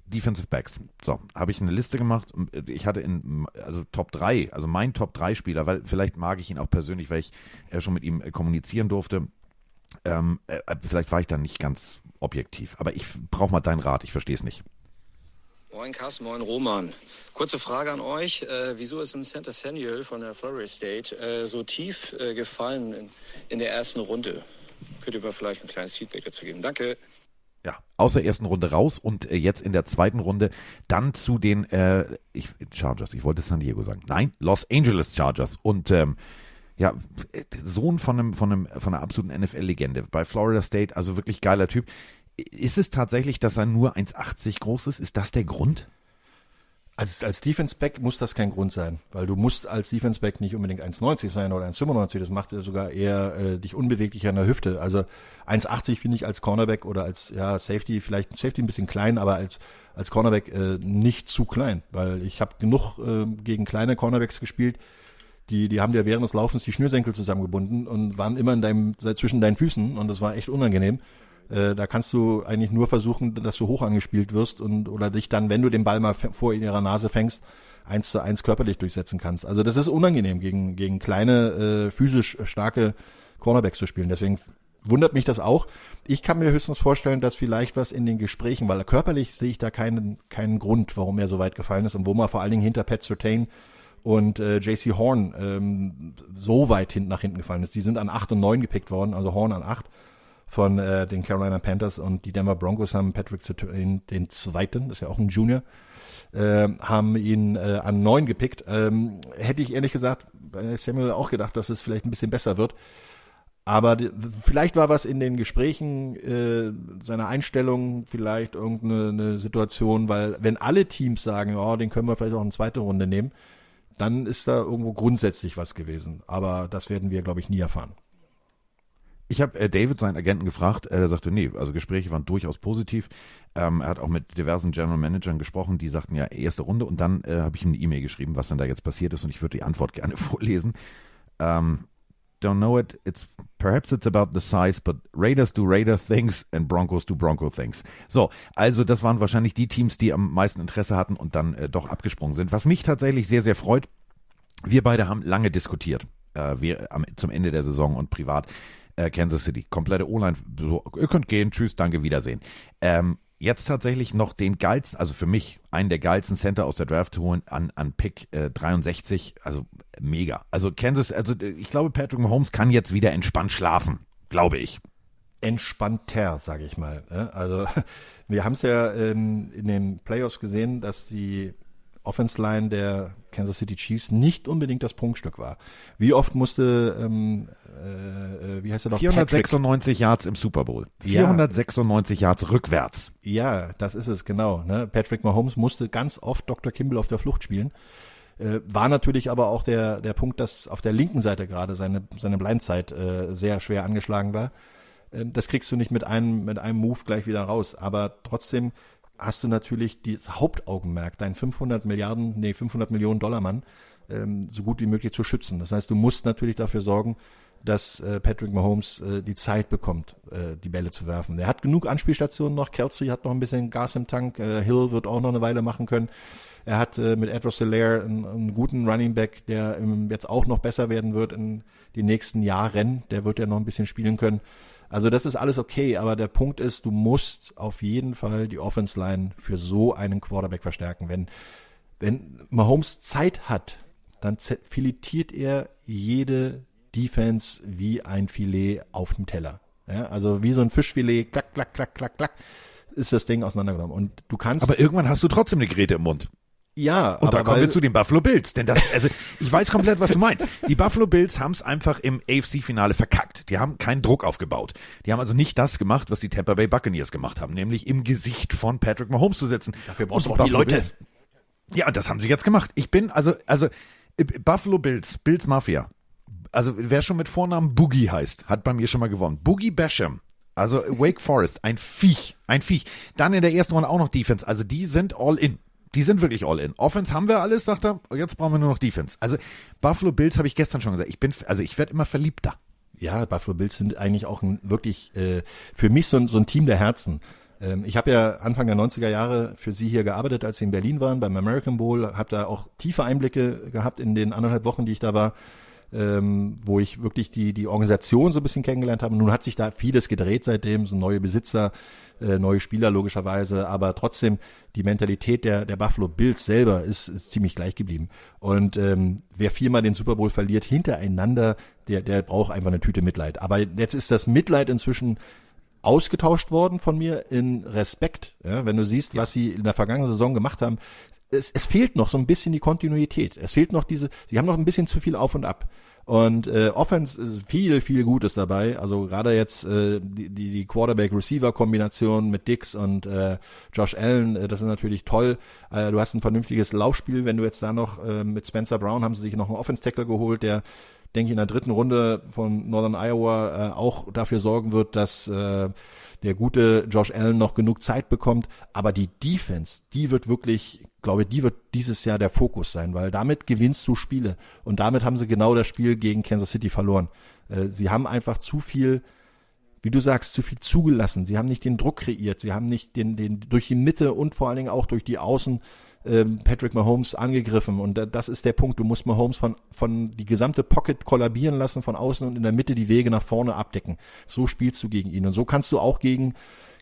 Defensive Backs. So, habe ich eine Liste gemacht. äh, Ich hatte in, also Top 3, also mein Top 3 Spieler, weil vielleicht mag ich ihn auch persönlich, weil ich äh, schon mit ihm äh, kommunizieren durfte. Ähm, äh, vielleicht war ich dann nicht ganz objektiv, aber ich brauche mal deinen Rat, ich verstehe es nicht. Moin Carsten, moin Roman. Kurze Frage an euch. Äh, wieso ist im Center Samuel von der Florida State äh, so tief äh, gefallen in, in der ersten Runde? Könnt ihr mir vielleicht ein kleines Feedback dazu geben? Danke. Ja, aus der ersten Runde raus und äh, jetzt in der zweiten Runde dann zu den äh, ich, Chargers. Ich wollte San Diego sagen. Nein, Los Angeles Chargers und ähm, ja, äh, Sohn von einem von einem von einer absoluten NFL-Legende bei Florida State, also wirklich geiler Typ. Ist es tatsächlich, dass er nur 1,80 groß ist? Ist das der Grund? Als, als Defense-Back muss das kein Grund sein, weil du musst als Defense-Back nicht unbedingt 1,90 sein oder 1,95, das macht sogar eher äh, dich unbeweglicher an der Hüfte. Also 1,80 finde ich als Cornerback oder als ja, Safety, vielleicht Safety ein bisschen klein, aber als, als Cornerback äh, nicht zu klein, weil ich habe genug äh, gegen kleine Cornerbacks gespielt, die, die haben dir während des Laufens die Schnürsenkel zusammengebunden und waren immer in deinem, zwischen deinen Füßen und das war echt unangenehm. Äh, da kannst du eigentlich nur versuchen, dass du hoch angespielt wirst und oder dich dann, wenn du den Ball mal vor in ihrer Nase fängst, eins zu eins körperlich durchsetzen kannst. Also das ist unangenehm, gegen, gegen kleine, äh, physisch starke Cornerbacks zu spielen. Deswegen wundert mich das auch. Ich kann mir höchstens vorstellen, dass vielleicht was in den Gesprächen, weil körperlich sehe ich da keinen, keinen Grund, warum er so weit gefallen ist und wo man vor allen Dingen hinter Pat Surtain und äh, JC Horn ähm, so weit hinten nach hinten gefallen ist. Die sind an 8 und 9 gepickt worden, also Horn an 8 von äh, den Carolina Panthers und die Denver Broncos haben Patrick Surtain, den zweiten, ist ja auch ein Junior, äh, haben ihn äh, an 9 gepickt. Ähm, hätte ich ehrlich gesagt bei Samuel auch gedacht, dass es vielleicht ein bisschen besser wird. Aber vielleicht war was in den Gesprächen äh, seiner Einstellung, vielleicht irgendeine eine Situation, weil wenn alle Teams sagen, oh, den können wir vielleicht auch in zweite Runde nehmen, dann ist da irgendwo grundsätzlich was gewesen. Aber das werden wir, glaube ich, nie erfahren. Ich habe äh, David, seinen Agenten, gefragt. Er sagte, nee, also Gespräche waren durchaus positiv. Ähm, er hat auch mit diversen General Managern gesprochen, die sagten ja erste Runde. Und dann äh, habe ich ihm eine E-Mail geschrieben, was denn da jetzt passiert ist. Und ich würde die Antwort gerne vorlesen. Um, don't know it. It's perhaps it's about the size, but Raiders do Raider things and Broncos do Bronco things. So, also das waren wahrscheinlich die Teams, die am meisten Interesse hatten und dann äh, doch abgesprungen sind. Was mich tatsächlich sehr, sehr freut, wir beide haben lange diskutiert, äh, wir, am, zum Ende der Saison und privat. Äh, Kansas City, komplette O-Line, so, ihr könnt gehen, tschüss, danke, Wiedersehen. Ähm, jetzt tatsächlich noch den geilsten, also für mich einen der geilsten Center aus der Draft holen an, an Pick äh, 63, also mega. Also Kansas, also ich glaube Patrick Mahomes kann jetzt wieder entspannt schlafen, glaube ich. Entspannter, sage ich mal. Also wir haben es ja ähm, in den Playoffs gesehen, dass die Offense Line der Kansas City Chiefs nicht unbedingt das Prunkstück war. Wie oft musste, ähm, äh, wie heißt er noch? 496 Patrick. Yards im Super Bowl. 496 ja. Yards rückwärts. Ja, das ist es, genau. Ne? Patrick Mahomes musste ganz oft Dr. Kimball auf der Flucht spielen. Äh, war natürlich aber auch der, der Punkt, dass auf der linken Seite gerade seine, seine Blindzeit äh, sehr schwer angeschlagen war. Äh, das kriegst du nicht mit einem, mit einem Move gleich wieder raus. Aber trotzdem hast du natürlich das Hauptaugenmerk, deinen 500 Milliarden, nee, 500 Millionen Dollar Mann, ähm, so gut wie möglich zu schützen. Das heißt, du musst natürlich dafür sorgen, dass äh, Patrick Mahomes äh, die Zeit bekommt, äh, die Bälle zu werfen. Er hat genug Anspielstationen noch. Kelsey hat noch ein bisschen Gas im Tank. Äh, Hill wird auch noch eine Weile machen können. Er hat äh, mit Edward Hilaire einen, einen, guten Running Back, der ähm, jetzt auch noch besser werden wird in den nächsten Jahren. Der wird ja noch ein bisschen spielen können. Also das ist alles okay, aber der Punkt ist, du musst auf jeden Fall die Offense Line für so einen Quarterback verstärken. Wenn, wenn Mahomes Zeit hat, dann filetiert er jede Defense wie ein Filet auf dem Teller. Ja, also wie so ein Fischfilet, klack, klack, klack, klack, klack, ist das Ding auseinandergenommen. Und du kannst. Aber irgendwann hast du trotzdem eine Geräte im Mund. Ja, und da kommen wir zu den Buffalo Bills, denn das, also ich weiß komplett, was du meinst. Die Buffalo Bills haben es einfach im AFC-Finale verkackt. Die haben keinen Druck aufgebaut. Die haben also nicht das gemacht, was die Tampa Bay Buccaneers gemacht haben, nämlich im Gesicht von Patrick Mahomes zu sitzen. Dafür brauchst du auch die Leute. Bills. Ja, das haben sie jetzt gemacht. Ich bin also also Buffalo Bills, Bills Mafia. Also wer schon mit Vornamen Boogie heißt, hat bei mir schon mal gewonnen. Boogie Basham. Also Wake Forest, ein Viech, ein Viech. Dann in der ersten Runde auch noch Defense. Also die sind all in. Die sind wirklich all in. Offense haben wir alles, sagt er. Jetzt brauchen wir nur noch Defense. Also Buffalo Bills habe ich gestern schon gesagt. Ich bin, also ich werde immer verliebter. Ja, Buffalo Bills sind eigentlich auch ein, wirklich äh, für mich so ein, so ein Team der Herzen. Ähm, ich habe ja Anfang der 90er Jahre für sie hier gearbeitet, als sie in Berlin waren, beim American Bowl, habe da auch tiefe Einblicke gehabt in den anderthalb Wochen, die ich da war. Ähm, wo ich wirklich die, die Organisation so ein bisschen kennengelernt habe. Nun hat sich da vieles gedreht seitdem, sind neue Besitzer, äh, neue Spieler logischerweise, aber trotzdem die Mentalität der, der Buffalo Bills selber ist, ist ziemlich gleich geblieben. Und ähm, wer viermal den Super Bowl verliert hintereinander, der, der braucht einfach eine Tüte Mitleid. Aber jetzt ist das Mitleid inzwischen ausgetauscht worden von mir in Respekt. Ja, wenn du siehst, was sie in der vergangenen Saison gemacht haben, es, es fehlt noch so ein bisschen die Kontinuität. Es fehlt noch diese, sie haben noch ein bisschen zu viel auf und ab. Und äh, Offense ist viel, viel Gutes dabei. Also gerade jetzt äh, die, die, die Quarterback-Receiver-Kombination mit Dix und äh, Josh Allen, äh, das ist natürlich toll. Äh, du hast ein vernünftiges Laufspiel. Wenn du jetzt da noch äh, mit Spencer Brown haben sie sich noch einen Offense-Tackle geholt, der denke ich in der dritten Runde von Northern Iowa äh, auch dafür sorgen wird, dass äh, der gute Josh Allen noch genug Zeit bekommt. Aber die Defense, die wird wirklich glaube, die wird dieses Jahr der Fokus sein, weil damit gewinnst du Spiele. Und damit haben sie genau das Spiel gegen Kansas City verloren. Äh, sie haben einfach zu viel, wie du sagst, zu viel zugelassen. Sie haben nicht den Druck kreiert. Sie haben nicht den, den durch die Mitte und vor allen Dingen auch durch die Außen ähm, Patrick Mahomes angegriffen. Und das ist der Punkt. Du musst Mahomes von, von die gesamte Pocket kollabieren lassen, von außen und in der Mitte die Wege nach vorne abdecken. So spielst du gegen ihn. Und so kannst du auch gegen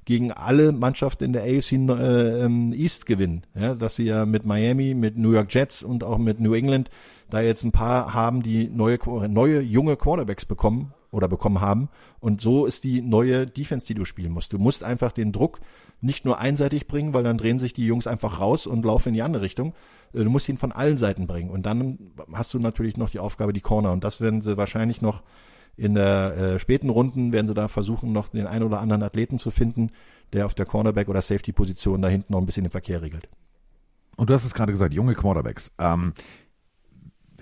gegen alle Mannschaften in der AFC äh, ähm, East gewinnen. Ja, dass sie ja mit Miami, mit New York Jets und auch mit New England da jetzt ein paar haben, die neue, neue junge Quarterbacks bekommen oder bekommen haben. Und so ist die neue Defense, die du spielen musst. Du musst einfach den Druck nicht nur einseitig bringen, weil dann drehen sich die Jungs einfach raus und laufen in die andere Richtung. Äh, du musst ihn von allen Seiten bringen. Und dann hast du natürlich noch die Aufgabe, die Corner. Und das werden sie wahrscheinlich noch in der äh, späten Runden werden sie da versuchen, noch den einen oder anderen Athleten zu finden, der auf der Cornerback- oder Safety-Position da hinten noch ein bisschen den Verkehr regelt. Und du hast es gerade gesagt, junge Quarterbacks. Ähm,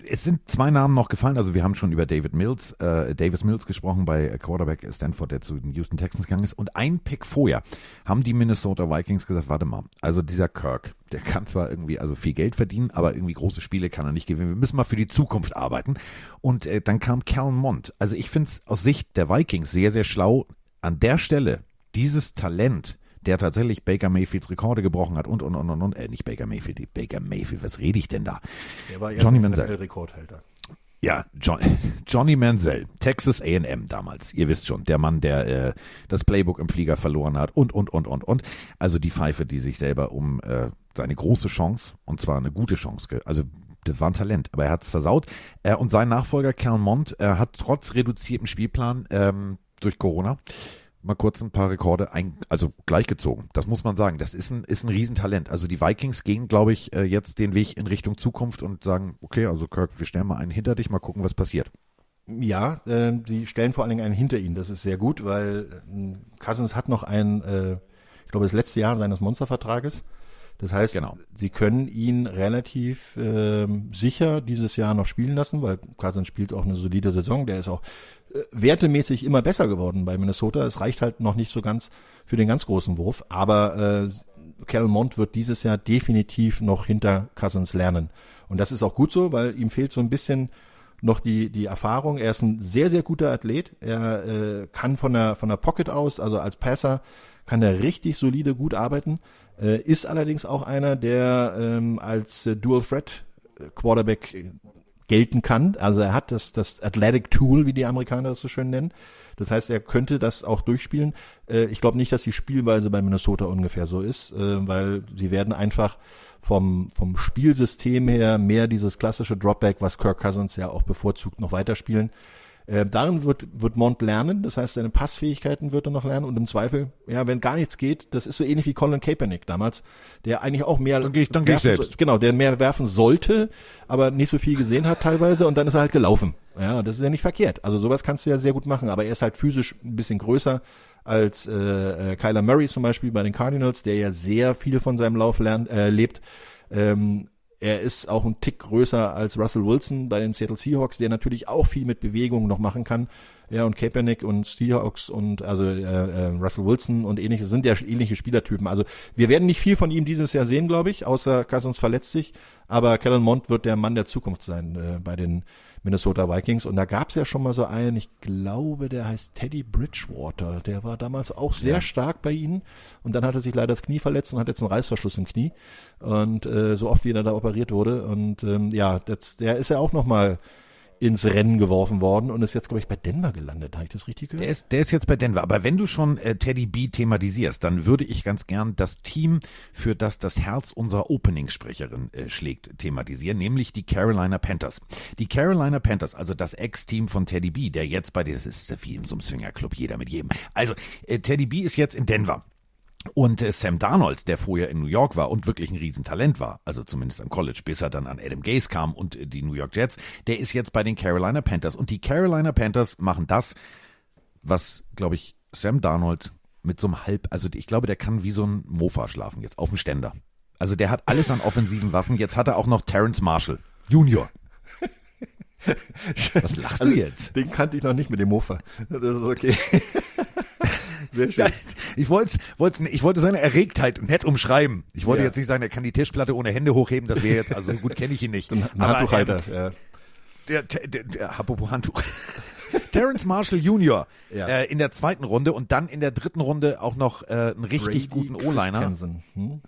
es sind zwei Namen noch gefallen. Also wir haben schon über David Mills, äh, Davis Mills gesprochen bei Quarterback Stanford, der zu den Houston Texans gegangen ist. Und ein Pick vorher haben die Minnesota Vikings gesagt, warte mal, also dieser Kirk, der kann zwar irgendwie also viel Geld verdienen, aber irgendwie große Spiele kann er nicht gewinnen. Wir müssen mal für die Zukunft arbeiten. Und äh, dann kam Calvin Mond. Also ich finde es aus Sicht der Vikings sehr, sehr schlau, an der Stelle dieses Talent der tatsächlich Baker Mayfields Rekorde gebrochen hat und, und, und, und, und. Äh, nicht Baker Mayfield, Baker Mayfield, was rede ich denn da? Der war Johnny erst Manziel. Rekordhalter. Ja, John, Johnny Manziel, Texas A&M damals. Ihr wisst schon, der Mann, der äh, das Playbook im Flieger verloren hat und, und, und, und, und. Also die Pfeife, die sich selber um äh, seine große Chance, und zwar eine gute Chance, also das war ein Talent, aber er hat es versaut. Äh, und sein Nachfolger, Cal Mond, äh, hat trotz reduziertem Spielplan ähm, durch Corona mal kurz ein paar Rekorde ein, also gleichgezogen. Das muss man sagen. Das ist ein, ist ein Riesentalent. Also die Vikings gehen, glaube ich, äh, jetzt den Weg in Richtung Zukunft und sagen, okay, also Kirk, wir stellen mal einen hinter dich, mal gucken, was passiert. Ja, äh, sie stellen vor allen Dingen einen hinter ihn. Das ist sehr gut, weil äh, Cousins hat noch ein, äh, ich glaube, das letzte Jahr seines Monstervertrages. Das heißt, Genau. sie können ihn relativ ähm, sicher dieses Jahr noch spielen lassen, weil Cousins spielt auch eine solide Saison. Der ist auch äh, wertemäßig immer besser geworden bei Minnesota. Es reicht halt noch nicht so ganz für den ganz großen Wurf, aber äh, Cal Mond wird dieses Jahr definitiv noch hinter Cousins lernen. Und das ist auch gut so, weil ihm fehlt so ein bisschen noch die, die Erfahrung. Er ist ein sehr, sehr guter Athlet. Er äh, kann von der, von der Pocket aus, also als Passer, kann er richtig solide gut arbeiten. Äh, ist allerdings auch einer, der ähm, als äh, Dual Threat Quarterback gelten kann. Also er hat das, das Athletic Tool, wie die Amerikaner das so schön nennen. Das heißt, er könnte das auch durchspielen. Äh, ich glaube nicht, dass die Spielweise bei Minnesota ungefähr so ist, äh, weil sie werden einfach vom, vom Spielsystem her mehr dieses klassische Dropback, was Kirk Cousins ja auch bevorzugt, noch weiterspielen. Äh, darin wird, wird Mont lernen, das heißt, seine Passfähigkeiten wird er noch lernen und im Zweifel, ja, wenn gar nichts geht, das ist so ähnlich wie Colin Kaepernick damals, der eigentlich auch mehr Dann geh ich- dann geh ich werfen selbst. so- genau, der mehr werfen sollte, aber nicht so viel gesehen hat teilweise und dann ist er halt gelaufen. Ja, das ist ja nicht verkehrt. Also sowas kannst du ja sehr gut machen, aber er ist halt physisch ein bisschen größer als äh, äh, Kyler Murray zum Beispiel bei den Cardinals, der ja sehr viel von seinem Lauf lernt, äh, lebt. Ähm, er ist auch ein Tick größer als Russell Wilson bei den Seattle Seahawks, der natürlich auch viel mit Bewegung noch machen kann. Ja, und Kaepernick und Seahawks und also äh, äh, Russell Wilson und ähnliches sind ja ähnliche Spielertypen. Also wir werden nicht viel von ihm dieses Jahr sehen, glaube ich, außer Cousins verletzt sich. Aber Kellen Mond wird der Mann der Zukunft sein äh, bei den Minnesota Vikings. Und da gab es ja schon mal so einen, ich glaube, der heißt Teddy Bridgewater. Der war damals auch sehr stark bei ihnen. Und dann hat er sich leider das Knie verletzt und hat jetzt einen Reißverschluss im Knie. Und äh, so oft wie er da operiert wurde. Und ähm, ja, das, der ist ja auch noch mal ins Rennen geworfen worden und ist jetzt, glaube ich, bei Denver gelandet. Habe ich das richtig gehört? Der ist, der ist jetzt bei Denver. Aber wenn du schon äh, Teddy B thematisierst, dann würde ich ganz gern das Team, für das das Herz unserer Openingssprecherin äh, schlägt, thematisieren, nämlich die Carolina Panthers. Die Carolina Panthers, also das Ex-Team von Teddy B, der jetzt bei dir, das ist wie in so einem Swingerclub, jeder mit jedem. Also, äh, Teddy B ist jetzt in Denver. Und äh, Sam Darnold, der vorher in New York war und wirklich ein Riesentalent war, also zumindest am College, bis er dann an Adam Gase kam und äh, die New York Jets, der ist jetzt bei den Carolina Panthers. Und die Carolina Panthers machen das, was, glaube ich, Sam Darnold mit so einem Halb, also ich glaube, der kann wie so ein Mofa schlafen jetzt auf dem Ständer. Also der hat alles an offensiven Waffen. Jetzt hat er auch noch Terrence Marshall Junior. Was lachst du jetzt? Den kannte ich noch nicht mit dem Mofa. Das ist okay. Sehr schön. Ja, ich wollte, ich wollte seine Erregtheit nett umschreiben. Ich wollte Ja. jetzt nicht sagen, er kann die Tischplatte ohne Hände hochheben. Das wäre jetzt, also so gut kenne ich ihn nicht. Ein Aber, Handtuchhalter. ähm, ja. der, der, der, der apropos Handtuch. Terrence Marshall Jr. Ja. Äh, in der zweiten Runde und dann in der dritten Runde auch noch äh, einen richtig Brady guten O-Liner. Hm?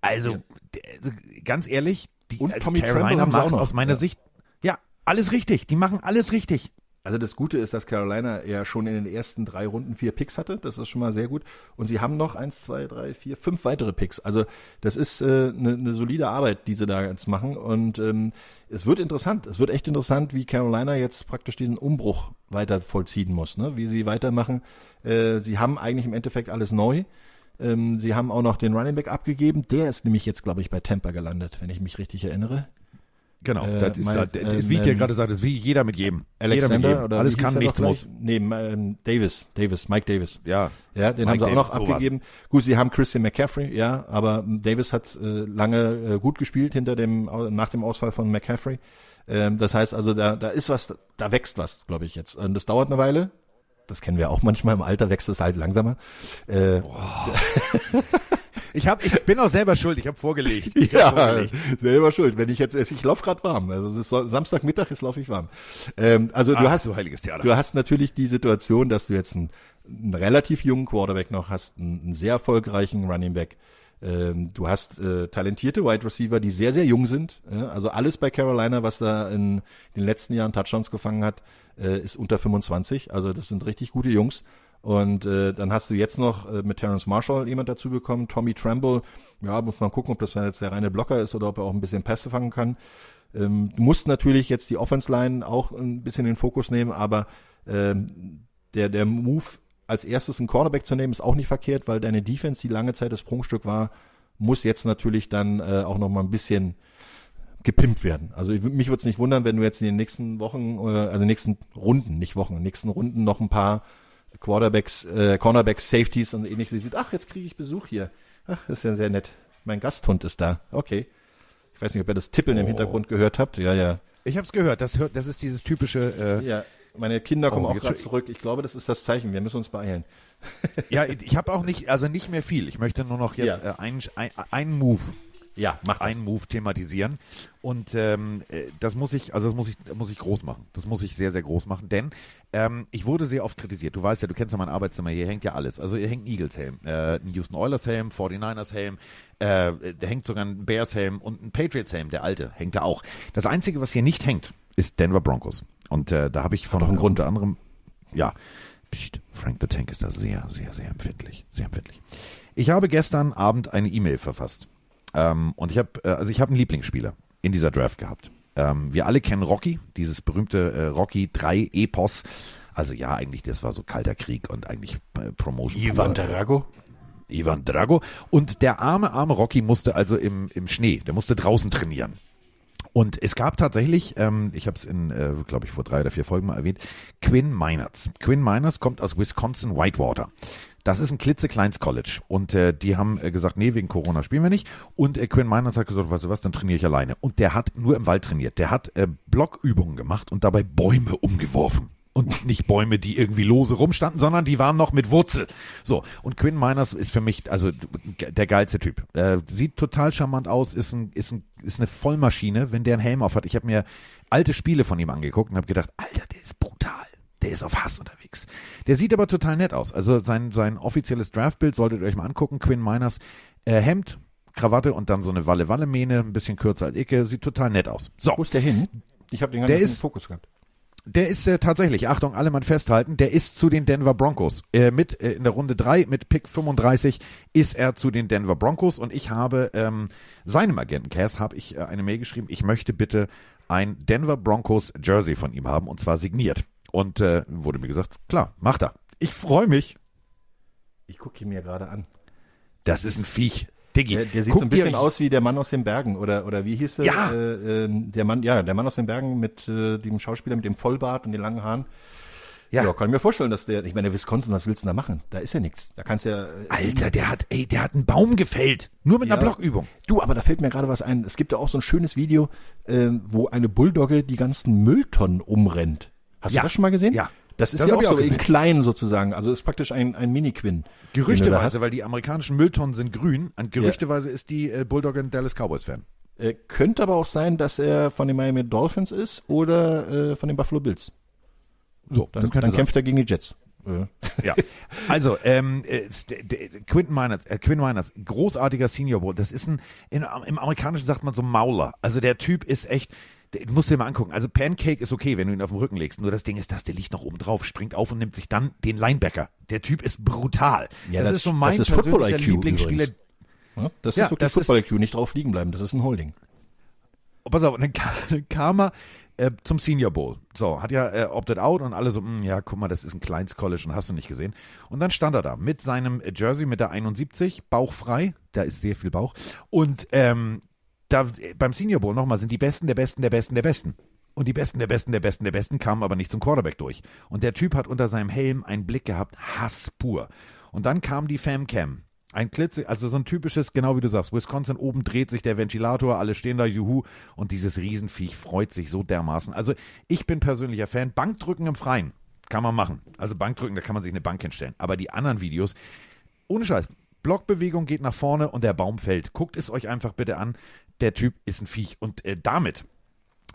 Also, der, also ganz ehrlich, die Und also Tommy Tremble Carolina haben auch noch. aus meiner Ja. Sicht ja alles richtig. Die machen alles richtig. Also das Gute ist, dass Carolina ja schon in den ersten drei Runden vier Picks hatte. Das ist schon mal sehr gut. Und sie haben noch eins, zwei, drei, vier, fünf weitere Picks. Also das ist eine äh, ne, ne solide Arbeit, die sie da jetzt machen. Und ähm, es wird interessant. Es wird echt interessant, wie Carolina jetzt praktisch diesen Umbruch weiter vollziehen muss. Ne? Wie sie weitermachen. Äh, sie haben eigentlich im Endeffekt alles neu. Ähm, sie haben auch noch den Running Back abgegeben. Der ist nämlich jetzt, glaube ich, bei Tampa gelandet, wenn ich mich richtig erinnere. Genau, Äh, das ist, mein- da, das ist ähm, wie ich dir ähm, gerade sagte, das ist wie jeder mit jedem. jeder mit Alexander jedem. oder Alles kann, nichts muss. Nee, ähm, Davis, Davis, Mike Davis. Ja, Ja, den Mike haben sie auch noch Davis, sowas. abgegeben. Gut, sie haben Christian McCaffrey, ja, aber Davis hat äh, lange äh, gut gespielt hinter dem, nach dem Ausfall von McCaffrey. Ähm, das heißt also, da, da ist was, da wächst was, glaube ich jetzt. Und das dauert eine Weile. Das kennen wir auch manchmal. Im Alter wächst es halt langsamer. Äh, Ich, hab, ich bin auch selber schuld, ich habe vorgelegt. Ich hab ja, vorgelegt. selber schuld. Wenn ich jetzt, ich laufe gerade warm. Also es ist Samstagmittag, jetzt laufe ich warm. Ähm, also du Ach, hast, du heiliges Theater. du hast natürlich die Situation, dass du jetzt einen, einen relativ jungen Quarterback noch hast, einen, einen sehr erfolgreichen Running Back. Ähm, du hast äh, talentierte Wide Receiver, die sehr, sehr jung sind. Ja, also alles bei Carolina, was da in den letzten Jahren Touchdowns gefangen hat, äh, ist unter 25. Also das sind richtig gute Jungs. Und äh, dann hast du jetzt noch äh, mit Terrence Marshall jemand dazu bekommen, Tommy Tremble. Ja, muss man gucken, ob das jetzt der reine Blocker ist oder ob er auch ein bisschen Pässe fangen kann. Ähm, du musst natürlich jetzt die Offense Line auch ein bisschen in den Fokus nehmen, aber ähm, der, der Move als erstes einen Cornerback zu nehmen, ist auch nicht verkehrt, weil deine Defense, die lange Zeit das Prunkstück war, muss jetzt natürlich dann äh, auch noch mal ein bisschen gepimpt werden. Also ich, mich würde es nicht wundern, wenn du jetzt in den nächsten Wochen, äh, also nächsten Runden, nicht Wochen, in den nächsten Runden noch ein paar Quarterbacks, äh, Cornerbacks, Safeties und ähnliches sieht, ach, jetzt kriege ich Besuch hier. Ach, das ist ja sehr nett. Mein Gasthund ist da. Okay. Ich weiß nicht, ob ihr das Tippeln im Hintergrund gehört habt. Ja, ja. Ich habe es gehört, das, hört, das ist dieses typische, äh, Ja, meine Kinder kommen Oh, auch gerade zurück. Ich glaube, das ist das Zeichen. Wir müssen uns beeilen. ja, ich habe auch nicht, also nicht mehr viel. Ich möchte nur noch jetzt Ja. äh, einen ein, einen Move Ja, mach einen Move thematisieren. Und ähm, äh, das muss ich, also das muss ich, muss ich groß machen. Das muss ich sehr, sehr groß machen, denn ähm, ich wurde sehr oft kritisiert. Du weißt ja, du kennst ja mein Arbeitszimmer, hier hängt ja alles. Also hier hängt ein Eagles-Helm, äh, ein Houston Oilers-Helm, 49ers-Helm, äh, da hängt sogar ein Bears-Helm und ein Patriots-Helm, der alte, hängt da auch. Das Einzige, was hier nicht hängt, ist Denver Broncos. Und äh, da habe ich von einen Grund. unter anderem, ja, Psst, Frank the Tank ist da sehr, sehr, sehr empfindlich. Sehr empfindlich. Ich habe gestern Abend eine E-Mail verfasst. Ähm, und ich habe, äh, also ich habe einen Lieblingsspieler in dieser Draft gehabt. Ähm, wir alle kennen Rocky, dieses berühmte äh, Rocky 3 Epos. Also ja, eigentlich, das war so kalter Krieg und eigentlich äh, Promotion. Ivan. Drago. Ivan Drago. Und der arme, arme Rocky musste also im, im Schnee, der musste draußen trainieren. Und es gab tatsächlich, ähm, ich habe es in, äh, glaube ich, vor drei oder vier Folgen mal erwähnt, Quinn Meinerts. Quinn Meinerts kommt aus Wisconsin Whitewater. Das ist ein klitzekleines College. Und äh, die haben äh, gesagt, nee, wegen Corona spielen wir nicht. Und äh, Quinn Meinerts hat gesagt, weißt du was, dann trainiere ich alleine. Und der hat nur im Wald trainiert. Der hat äh, Blockübungen gemacht und dabei Bäume umgeworfen. Und nicht Bäume, die irgendwie lose rumstanden, sondern die waren noch mit Wurzel. So, und Quinn Miners ist für mich, also der geilste Typ. Äh, sieht total charmant aus, ist, ein, ist, ein, ist eine Vollmaschine, wenn der einen Helm auf hat. Ich habe mir alte Spiele von ihm angeguckt und habe gedacht, Alter, der ist. Der ist auf Hass unterwegs. Der sieht aber total nett aus. Also sein, sein offizielles Draftbild solltet ihr euch mal angucken. Quinn Miners, äh, Hemd, Krawatte und dann so eine Walle-Walle-Mähne, ein bisschen kürzer als Icke. Sieht total nett aus. So. Wo ist der hin? Ich habe den gar Der ist- Fokus gehabt. Der ist äh, tatsächlich, Achtung, alle mal festhalten, der ist zu den Denver Broncos. Äh, mit äh, in der Runde 3 mit Pick 35 ist er zu den Denver Broncos und ich habe ähm, seinem Agenten Cass habe ich äh, eine Mail geschrieben, ich möchte bitte ein Denver Broncos Jersey von ihm haben und zwar signiert. Und äh, wurde mir gesagt, klar, macht er. Ich freue mich. Ich gucke ihn mir gerade an. Das ist ein Viech. Diggi. Der, der sieht guck so ein bisschen aus wie der Mann aus den Bergen oder oder wie hieß er? Ja. Äh, äh, der Mann, ja, der Mann aus den Bergen mit äh, dem Schauspieler mit dem Vollbart und den langen Haaren. Ja. Ja, kann ich mir vorstellen, dass der, ich meine, Wisconsin, was willst du denn da machen? Da ist ja nichts. Da kannst du ja. äh, Alter, der hat, ey, der hat einen Baum gefällt. Nur mit einer Ja. Blockübung. Du, aber da fällt mir gerade was ein. Es gibt ja auch so ein schönes Video, äh, wo eine Bulldogge die ganzen Mülltonnen umrennt. Hast Ja. du das schon mal gesehen? Ja. Das ist Das ja auch ich so auch in gesehen. klein sozusagen. Also ist praktisch ein, ein Mini-Quinn. Gerüchteweise, weil die amerikanischen Mülltonnen sind grün. Und gerüchteweise ist die äh, Bulldog ein Dallas Cowboys Fan. Äh, könnte aber auch sein, dass er von den Miami Dolphins ist oder äh, von den Buffalo Bills. So, Dann, dann kämpft er gegen die Jets. Äh, Ja, also ähm, äh, Quinton Miners, äh, Quinn Miners, großartiger Senior Bowl. Das ist ein, in, im Amerikanischen sagt man so Mauler. Also der Typ ist echt, du musst dir mal angucken. Also Pancake ist okay, wenn du ihn auf den Rücken legst. Nur das Ding ist, dass der liegt noch oben drauf, springt auf und nimmt sich dann den Linebacker. Der Typ ist brutal. Ja, das, das- ist so mein das ist Football persönlicher IQ Lieblingsspieler. ja, das Ja, ist wirklich das ist- Football-IQ, nicht drauf liegen bleiben. Das ist ein Holding. Oh, pass auf, dann ka- dann kam er äh, zum Senior Bowl. So, hat ja äh, opted out und alle so, "Hm, ja, guck mal, das ist ein Kleins College und hast du nicht gesehen. Und dann stand er da mit seinem Jersey mit der 71, bauchfrei, da ist sehr viel Bauch. Und ähm, da beim Senior Bowl nochmal sind die Besten der Besten der Besten der Besten. Und die Besten der Besten der Besten der Besten kamen aber nicht zum Quarterback durch. Und der Typ hat unter seinem Helm einen Blick gehabt, Hass pur. Und dann kam die Famcam Ein Klitze, also so ein typisches, genau wie du sagst, Wisconsin, oben dreht sich der Ventilator, alle stehen da, juhu, und dieses Riesenviech freut sich so dermaßen. Also ich bin persönlicher Fan. Bankdrücken im Freien kann man machen. Also Bankdrücken, da kann man sich eine Bank hinstellen. Aber die anderen Videos, ohne Scheiß, Blockbewegung geht nach vorne und der Baum fällt. Guckt es euch einfach bitte an. Der Typ ist ein Viech. Und äh, damit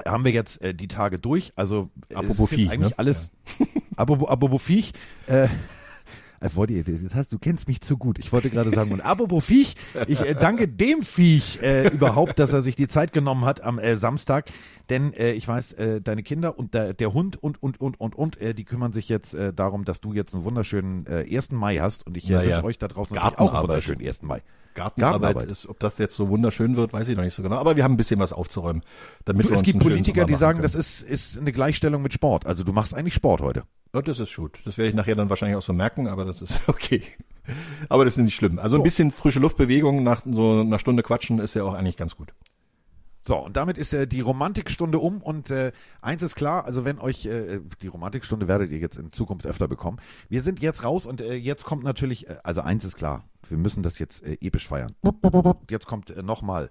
haben wir jetzt äh, die Tage durch. Also äh, Apropos es ist jetzt Viech, eigentlich ne? alles. Apropos, apropos Viech. Äh, äh, hast, du kennst mich zu gut. Ich wollte gerade sagen, und apropos Viech, ich äh, danke dem Viech äh, überhaupt, dass er sich die Zeit genommen hat am äh, Samstag. Denn äh, ich weiß, äh, deine Kinder und der, der Hund und, und, und, und, und, äh, die kümmern sich jetzt äh, darum, dass du jetzt einen wunderschönen äh, 1. Mai hast. Und ich äh, Ja, wünsche ja. euch da draußen auch einen wunderschönen 1. Mai. Gartenarbeit, Gartenarbeit. ist, ob das jetzt so wunderschön wird, weiß ich noch nicht so genau. Aber wir haben ein bisschen was aufzuräumen, damit Du, wir es gibt Politiker, die sagen, können. das ist, ist eine Gleichstellung mit Sport. Also du machst eigentlich Sport heute. Ja, das ist gut. Das werde ich nachher dann wahrscheinlich auch so merken, aber das ist okay. Aber das ist nicht schlimm. Also ein bisschen frische Luftbewegung nach so einer Stunde Quatschen ist ja auch eigentlich ganz gut. So, und damit ist äh, die Romantikstunde um und äh, eins ist klar, also wenn euch äh, die Romantikstunde werdet ihr jetzt in Zukunft öfter bekommen. Wir sind jetzt raus und äh, jetzt kommt natürlich, äh, also eins ist klar, wir müssen das jetzt äh, episch feiern. Jetzt kommt äh, nochmal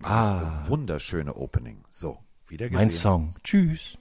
das Ah. wunderschöne Opening. So, wieder gesehen. Mein Song. Tschüss.